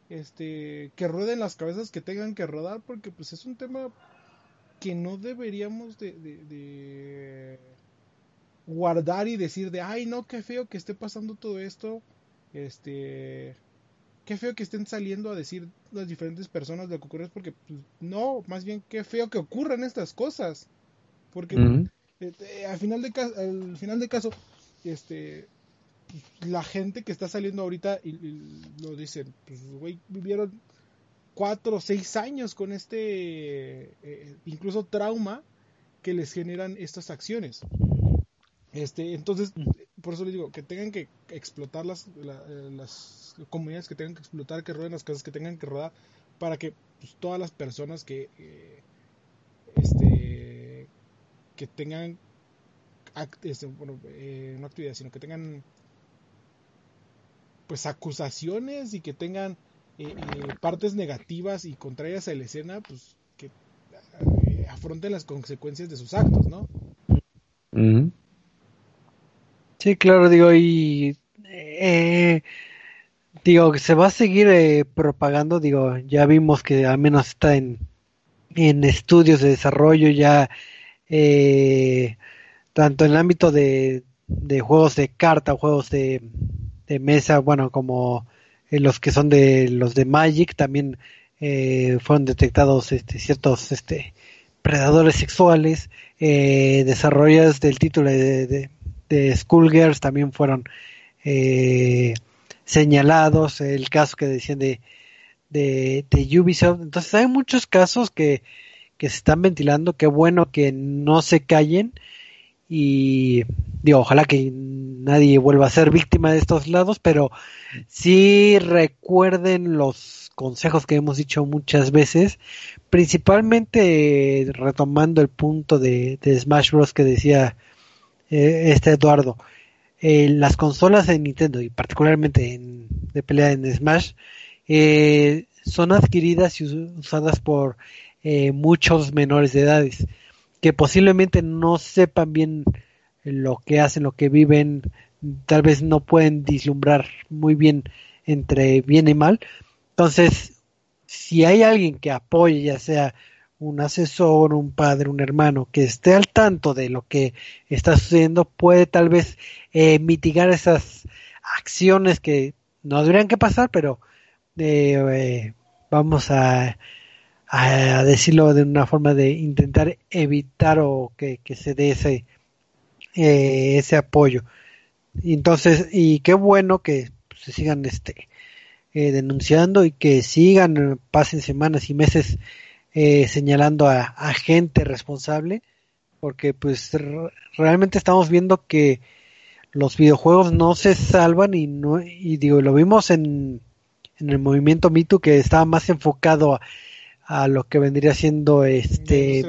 este, que rueden las cabezas que tengan que rodar, porque pues es un tema que no deberíamos de, guardar y decir de, ay no, qué feo que esté pasando todo esto, este, qué feo que estén saliendo a decir las diferentes personas de lo que ocurre, porque pues, no, más bien qué feo que ocurran estas cosas, porque... Este, al final de al final de caso, este la gente que está saliendo ahorita y, lo dicen, pues güey, vivieron cuatro o seis años con este eh, incluso trauma que les generan estas acciones. Este, entonces, por eso les digo, que tengan que explotar las, eh, las comunidades, que tengan que explotar, que rueden las casas, que tengan que rodar, para que pues, todas las personas que, eh, este, que tengan, este, bueno, eh, no actividad, sino que tengan, pues, acusaciones y que tengan partes negativas y contrarias a la escena, pues, que afronten las consecuencias de sus actos, ¿no? Sí, claro, digo, y eh, digo, que se va a seguir eh, propagando, digo, ya vimos que al menos está en, en estudios de desarrollo ya, eh, tanto en el ámbito de, de juegos de carta, juegos de, de mesa, bueno, como los que son de los de Magic, también fueron detectados este, ciertos este, predadores sexuales, eh, del título de, de Schoolgirls también fueron eh, señalados, el caso que decían de, de, Ubisoft. Entonces hay muchos casos que, que se están ventilando, qué bueno que no se callen y digo, ojalá que nadie vuelva a ser víctima de estos lados, pero sí recuerden los consejos que hemos dicho muchas veces, principalmente retomando el punto de, de Smash Bros. que decía eh, este Eduardo. Eh, las consolas de Nintendo y particularmente en, de pelea en Smash eh, son adquiridas y usadas por muchos menores de edades que posiblemente no sepan bien lo que hacen, lo que viven, tal vez no pueden vislumbrar muy bien entre bien y mal. Entonces, si hay alguien que apoye, ya sea un asesor, un padre, un hermano que esté al tanto de lo que está sucediendo, puede tal vez eh, mitigar esas acciones que no deberían que pasar, pero eh, vamos a, a, decirlo de una forma de intentar evitar o que, se dé ese, eh, ese apoyo. Entonces, y qué bueno que se sigan este denunciando y que sigan, pasen semanas y meses eh, señalando a, gente responsable, porque pues realmente estamos viendo que los videojuegos no se salvan y no y digo lo vimos en, en el movimiento Mitu que estaba más enfocado a, lo que vendría siendo este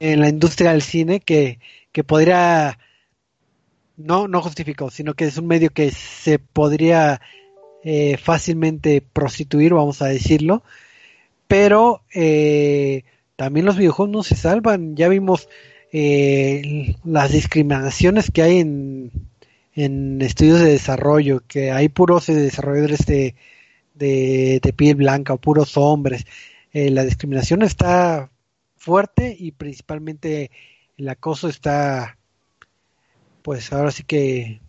en la industria del cine que, que podría no no justificó sino que es un medio que se podría eh, fácilmente prostituir vamos a decirlo pero eh, también los videojuegos no se salvan. Ya vimos eh, las discriminaciones que hay en, en estudios de desarrollo, que hay puros desarrolladores de, de, piel blanca o puros hombres. Eh, la discriminación está fuerte y principalmente el acoso está, pues ahora sí que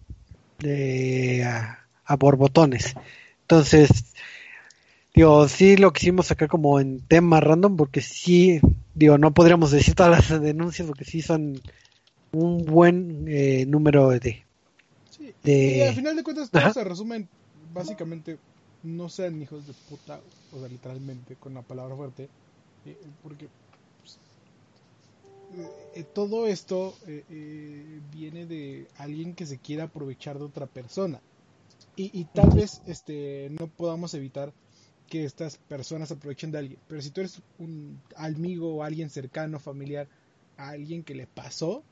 a, a borbotones. Entonces, Digo, sí lo quisimos sacar como en tema random porque sí, digo, no podríamos decir todas las denuncias porque sí son un buen eh, número de... Sí, y al final de cuentas todo se resumen básicamente no sean hijos de puta, o sea, literalmente, con la palabra fuerte, eh, porque pues, eh, todo esto viene de alguien que se quiera aprovechar de otra persona. Y, y tal vez este no podamos evitar que estas personas aprovechen de alguien. Pero si tú eres un amigo o alguien cercano, familiar, a alguien que le pasó,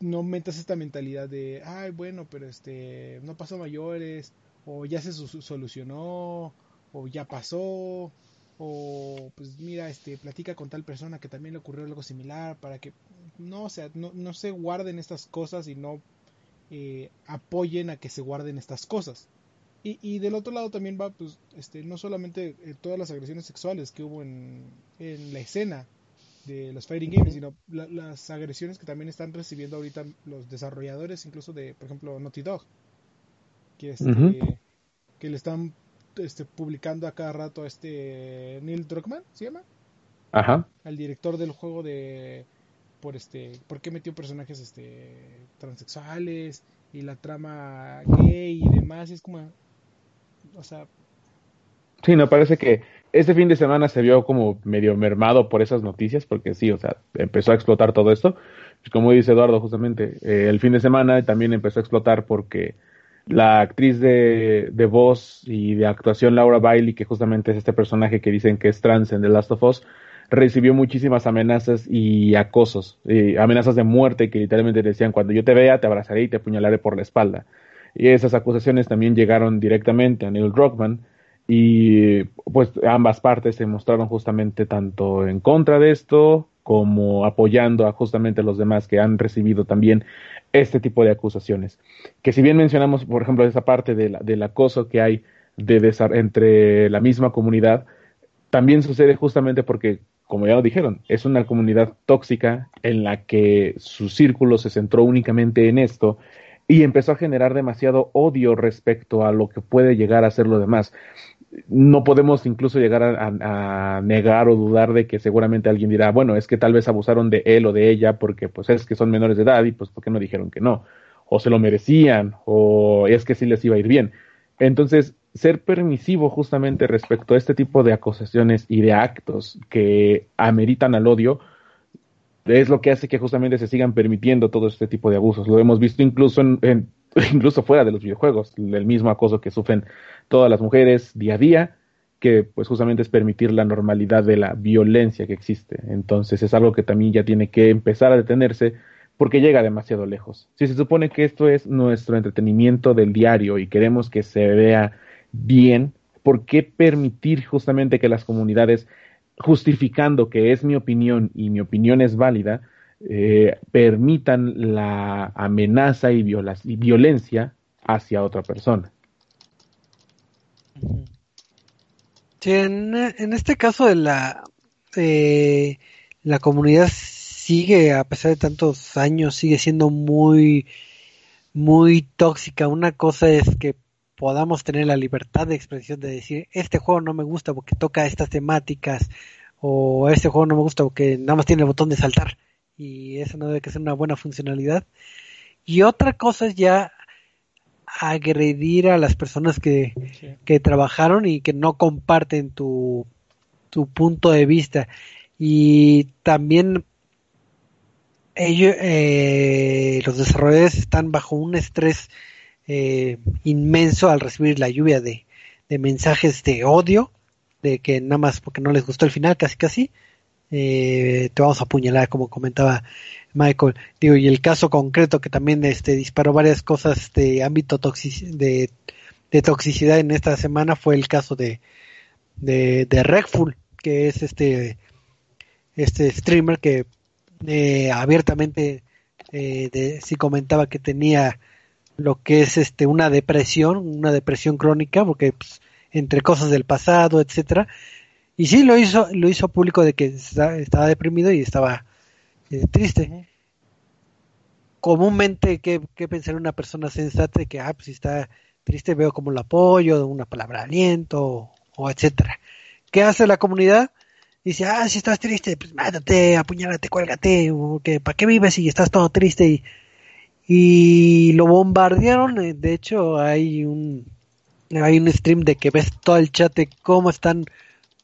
no metas esta mentalidad de, ay, bueno, pero este, no pasó mayores, o ya se solucionó, o ya pasó, o pues mira, este, platica con tal persona que también le ocurrió algo similar, para que no, o sea, no, no se guarden estas cosas y no eh, apoyen a que se guarden estas cosas. Y, y, del otro lado también va, pues, este, no solamente eh, todas las agresiones sexuales que hubo en, en la escena de los Fighting Games, sino las agresiones que también están recibiendo ahorita los desarrolladores, incluso de, por ejemplo, Naughty Dog, que, este, que le están este, publicando a cada rato a este Neil Druckmann, ¿se llama? Ajá. Al director del juego de por este, por qué metió personajes este transexuales y la trama gay y demás, es como o sea... Sí, no, parece que, Este fin de semana se vio como medio mermado por esas noticias, porque sí, o sea, empezó a explotar todo esto. Pues como dice Eduardo, justamente, eh, el fin de semana también empezó a explotar porque la actriz de, de, voz y de actuación Laura Bailey, que justamente es este personaje que dicen que es trans en The Last of Us, recibió muchísimas amenazas y acosos, amenazas de muerte que literalmente decían, cuando yo te vea, te abrazaré y te apuñalaré por la espalda. Y esas acusaciones también llegaron directamente a Neil Druckmann y pues ambas partes se mostraron justamente tanto en contra de esto como apoyando a justamente los demás que han recibido también este tipo de acusaciones. Que si bien mencionamos, por ejemplo, esa parte del acoso que hay de entre la misma comunidad, también sucede justamente porque como ya lo dijeron, es una comunidad tóxica en la que su círculo se centró únicamente en esto y empezó a generar demasiado odio respecto a lo que puede llegar a ser lo demás. No podemos incluso llegar a, negar o dudar de que seguramente alguien dirá, bueno, es que tal vez abusaron de él o de ella porque pues es que son menores de edad y pues ¿por qué no dijeron que no? O se lo merecían o es que sí les iba a ir bien. Entonces, ser permisivo justamente respecto a este tipo de acusaciones y de actos que ameritan al odio es lo que hace que justamente se sigan permitiendo todo este tipo de abusos. Lo hemos visto incluso en, incluso fuera de los videojuegos, el mismo acoso que sufren todas las mujeres día a día, que pues justamente es permitir la normalidad de la violencia que existe. Entonces es algo que también ya tiene que empezar a detenerse porque llega demasiado lejos. Si se supone que esto es nuestro entretenimiento del diario y queremos que se vea bien, ¿por qué permitir justamente que las comunidades, justificando que es mi opinión y mi opinión es válida, eh, permitan la amenaza y, y, violencia hacia otra persona? Sí, en, este caso de la, eh, la comunidad sigue, a pesar de tantos años, sigue siendo muy, muy tóxica. Una cosa es que podamos tener la libertad de expresión de decir, este juego no me gusta porque toca estas temáticas, o este juego no me gusta porque nada más tiene el botón de saltar, y eso no debe ser una buena funcionalidad. Y otra cosa es ya agredir a las personas que, que trabajaron y que no comparten tu, tu punto de vista. Y también ellos, eh, los desarrolladores están bajo un estrés eh, inmenso al recibir la lluvia de, mensajes de odio, de que nada más porque no les gustó el final, casi casi, eh, te vamos a apuñalar, como comentaba Michael. Digo, y el caso concreto que también este, disparó varias cosas de ámbito de, de toxicidad en esta semana fue el caso de, de, de que es este, este streamer que eh, abiertamente eh, sí comentaba que tenía lo que es este una depresión, una depresión crónica, porque pues, entre cosas del pasado, etcétera. Y sí lo hizo, lo hizo público de que estaba deprimido y estaba eh, triste. Comúnmente, ¿qué, ¿qué, pensar una persona sensata de que, ah, pues si está triste veo como el apoyo, una palabra de aliento, o, etcétera. ¿Qué hace la comunidad? Dice, ah, si estás triste, pues mátate, apuñálate, cuélgate, o que, ¿para qué vives si estás todo triste? Y, y lo bombardearon. Eh, de hecho, hay un hay un stream de que ves todo el chat de cómo están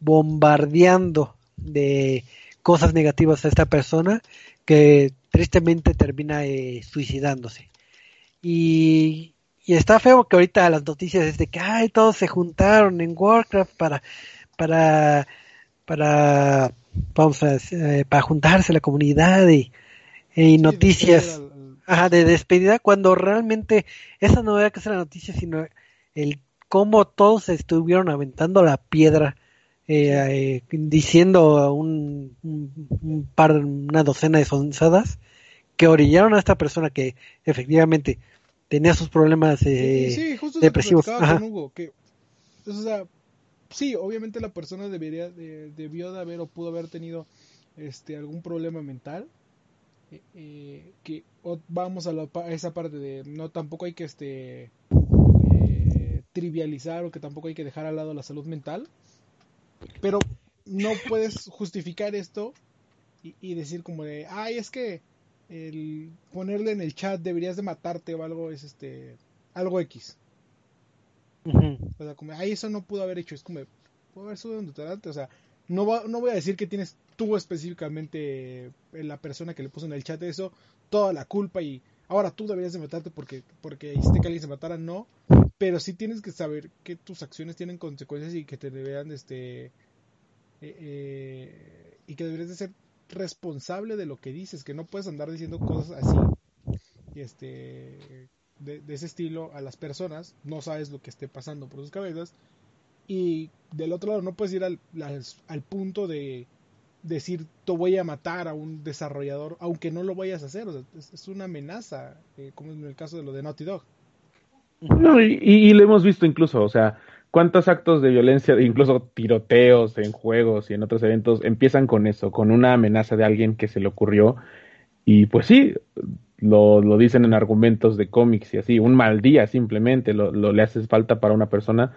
bombardeando de cosas negativas a esta persona que tristemente termina eh, suicidándose. Y, y, está feo que ahorita las noticias es de que ay, todos se juntaron en Warcraft para para para vamos a eh, para juntarse la comunidad y, y noticias Ajá, de despedida, cuando realmente esa no era que ser la noticia, sino el cómo todos estuvieron aventando la piedra, eh, diciendo un, un, par, una docena de sonzadas, que orillaron a esta persona que efectivamente tenía sus problemas eh, sí, justo depresivos. Hugo, que, o sea, sí, obviamente la persona debería, de, debió de haber o pudo haber tenido este algún problema mental eh, eh, que vamos a, esa parte de no tampoco hay que este eh, trivializar o que tampoco hay que dejar al lado la salud mental pero no puedes justificar esto y, decir como de ay es que el ponerle en el chat deberías de matarte o algo es este algo X o sea como ay eso no pudo haber hecho es como puede haber sido un detonante, o sea, no, va, no voy a decir que tienes tú específicamente, eh, la persona que le puso en el chat eso, toda la culpa y ahora tú deberías de matarte porque, porque hiciste que alguien se matara, no, pero sí tienes que saber que tus acciones tienen consecuencias y que te deberían, este, eh, eh, y que deberías de ser responsable de lo que dices, que no puedes andar diciendo cosas así, este, de, ese estilo a las personas, no sabes lo que esté pasando por sus cabezas, y del otro lado no puedes ir al, al, punto de decir te voy a matar a un desarrollador, aunque no lo vayas a hacer, es, una amenaza, eh, como en el caso de lo de Naughty Dog. No, y, lo hemos visto incluso, o sea, cuántos actos de violencia, incluso tiroteos en juegos y en otros eventos, empiezan con eso, con una amenaza de alguien que se le ocurrió. Y pues sí, lo, lo dicen en argumentos de cómics y así, un mal día simplemente lo, lo le hace falta para una persona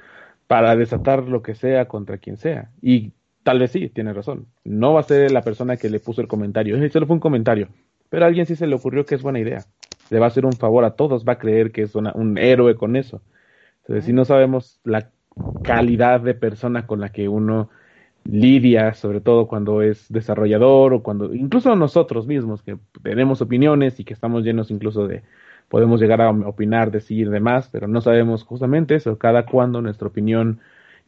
para desatar lo que sea contra quien sea. Y tal vez sí, tiene razón. No va a ser la persona que le puso el comentario, solo fue un comentario, pero a alguien sí se le ocurrió que es buena idea. Le va a hacer un favor a todos, va a creer que es un héroe con eso. Entonces, si no sabemos la calidad de persona con la que uno lidia, sobre todo cuando es desarrollador o cuando, incluso nosotros mismos, que tenemos opiniones y que estamos llenos incluso de, podemos llegar a opinar, decir demás, pero no sabemos justamente eso, cada cuando nuestra opinión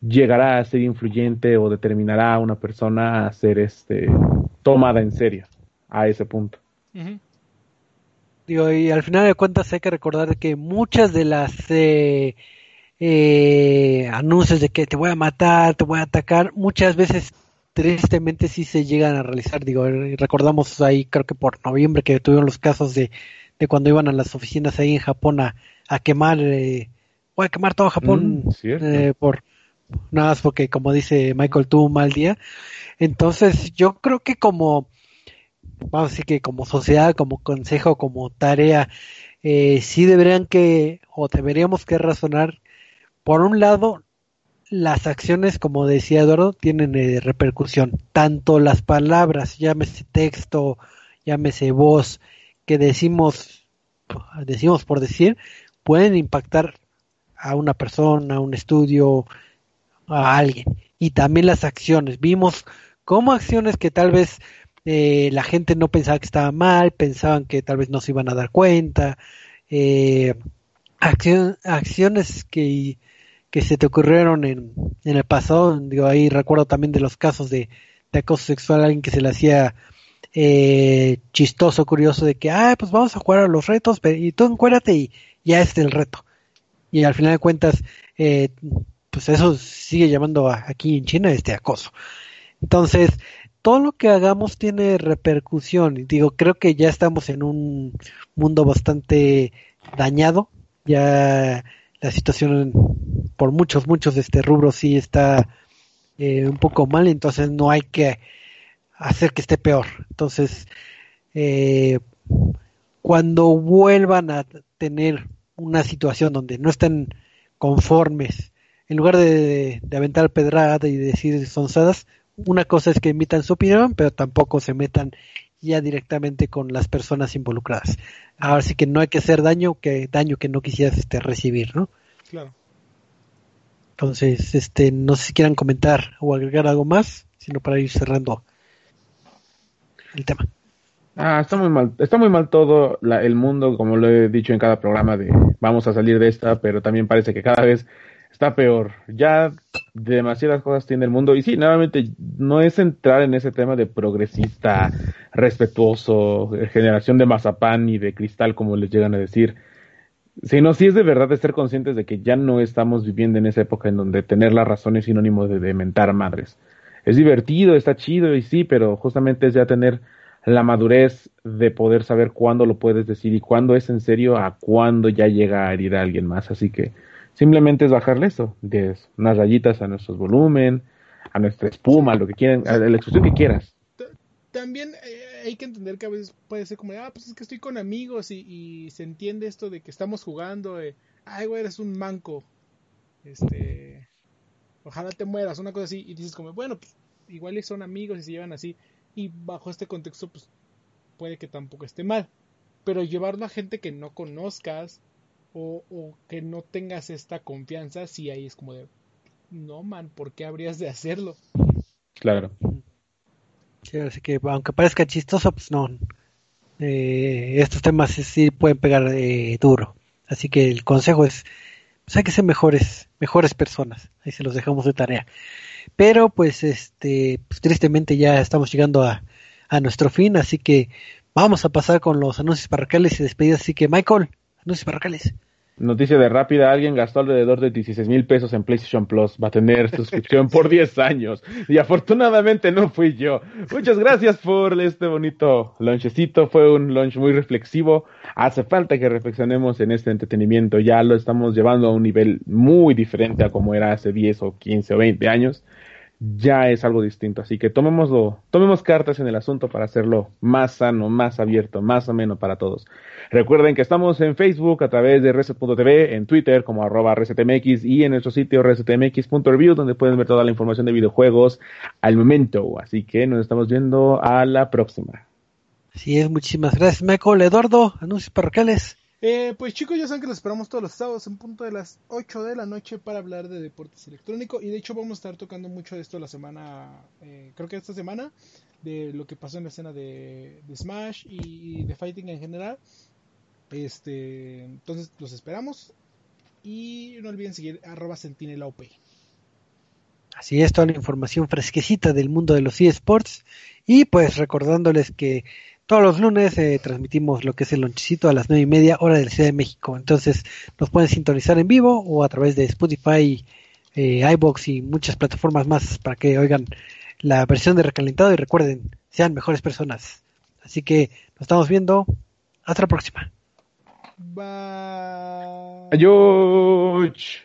llegará a ser influyente o determinará a una persona a ser este, tomada en serio a ese punto. Digo, y al final de cuentas hay que recordar que muchas de las eh, eh, anuncios de que te voy a matar, te voy a atacar, muchas veces tristemente sí se llegan a realizar. Digo, recordamos ahí, creo que por noviembre que tuvieron los casos de, de cuando iban a las oficinas ahí en Japón a, a quemar, eh, voy a quemar todo Japón mm, eh, por nada más porque como dice Michael tuvo un mal día. Entonces yo creo que como, vamos a decir que como sociedad, como consejo, como tarea, eh, sí deberían que, o deberíamos que razonar por un lado, las acciones, como decía Eduardo, tienen eh, repercusión. Tanto las palabras, llámese texto, llámese voz, que decimos, decimos por decir, pueden impactar a una persona, a un estudio, a alguien. Y también las acciones. Vimos cómo acciones que tal vez eh, la gente no pensaba que estaba mal, pensaban que tal vez no se iban a dar cuenta. Eh, acciones que que se te ocurrieron en, en el pasado. Digo, ahí recuerdo también de los casos de, de acoso sexual, alguien que se le hacía eh, chistoso, curioso, de que, ah, pues vamos a jugar a los retos, y tú encuérdate y ya es el reto. Y al final de cuentas, eh, pues eso sigue llamando aquí en China este acoso. Entonces, todo lo que hagamos tiene repercusión. Digo, creo que ya estamos en un mundo bastante dañado. Ya la situación por muchos, muchos este rubro sí está eh, un poco mal, entonces no hay que hacer que esté peor. Entonces, eh, cuando vuelvan a tener una situación donde no estén conformes, en lugar de, de aventar pedrada y decir sonzadas, una cosa es que emitan su opinión, pero tampoco se metan ya directamente con las personas involucradas. Ahora sí que no hay que hacer daño que daño que no quisieras este recibir, ¿no? Claro. Entonces, este, no sé si quieran comentar o agregar algo más, sino para ir cerrando el tema. Ah, está muy mal, está muy mal todo el mundo, como lo he dicho en cada programa de vamos a salir de esta, pero también parece que cada vez está peor. Ya demasiadas cosas tiene el mundo. Y sí, nuevamente, no es entrar en ese tema de progresista, respetuoso, generación de mazapán y de cristal, como les llegan a decir. Sino sí es de verdad de ser conscientes de que ya no estamos viviendo en esa época en donde tener la razón es sinónimo de, de mentar madres. Es divertido, está chido y sí, pero justamente es ya tener la madurez de poder saber cuándo lo puedes decir y cuándo es en serio a cuándo ya llega a herir a alguien más. Así que Simplemente es bajarle eso, de unas rayitas a nuestro volumen, a nuestra espuma, lo que quieran, a la expresión que quieras. También eh, hay que entender que a veces puede ser como, ah, pues es que estoy con amigos y, se entiende esto de que estamos jugando, eh, ay, güey, eres un manco, este, ojalá te mueras, una cosa así, y dices como, bueno, pues igual son amigos y se llevan así, y bajo este contexto, pues puede que tampoco esté mal, pero llevarlo a gente que no conozcas, o, o, que no tengas esta confianza, si ahí es como de, no, man, ¿por qué habrías de hacerlo? Claro. así que aunque parezca chistoso, pues no. Eh, estos temas sí pueden pegar eh, duro. Así que el consejo es, pues hay que ser mejores, mejores personas. Ahí se los dejamos de tarea. Pero pues este, pues, tristemente ya estamos llegando a, a nuestro fin, así que vamos a pasar con los anuncios parroquiales y despedidas. Así que Michael, anuncios parroquiales. Noticia de rápida, alguien gastó alrededor de 16 mil pesos en PlayStation Plus. Va a tener suscripción por 10 años. Y afortunadamente no fui yo. Muchas gracias por este bonito lunchecito. Fue un lunch muy reflexivo. Hace falta que reflexionemos en este entretenimiento. Ya lo estamos llevando a un nivel muy diferente a como era hace 10 o 15 o 20 años ya es algo distinto. Así que tomémoslo, tomemos cartas en el asunto para hacerlo más sano, más abierto, más ameno para todos. Recuerden que estamos en Facebook a través de Reset.tv, en Twitter como arroba ResetMX y en nuestro sitio resetmx.review donde pueden ver toda la información de videojuegos al momento. Así que nos estamos viendo a la próxima. Así es, muchísimas gracias Michael. Eduardo, anuncios parroquiales. Eh, pues chicos, ya saben que los esperamos todos los sábados en punto de las 8 de la noche para hablar de deportes electrónicos. Y de hecho vamos a estar tocando mucho de esto la semana, eh, creo que esta semana, de lo que pasó en la escena de, Smash y, de Fighting en general. Este, entonces los esperamos. Y no olviden seguir arroba sentinelaop. Así es, toda la información fresquecita del mundo de los eSports. Y pues recordándoles que todos los lunes eh, transmitimos lo que es el lonchecito a las nueve y media hora de la Ciudad de México. Entonces nos pueden sintonizar en vivo o a través de Spotify, eh, iBox y muchas plataformas más para que oigan la versión de recalentado y recuerden, sean mejores personas. Así que nos estamos viendo. Hasta la próxima. Bye. Adiós.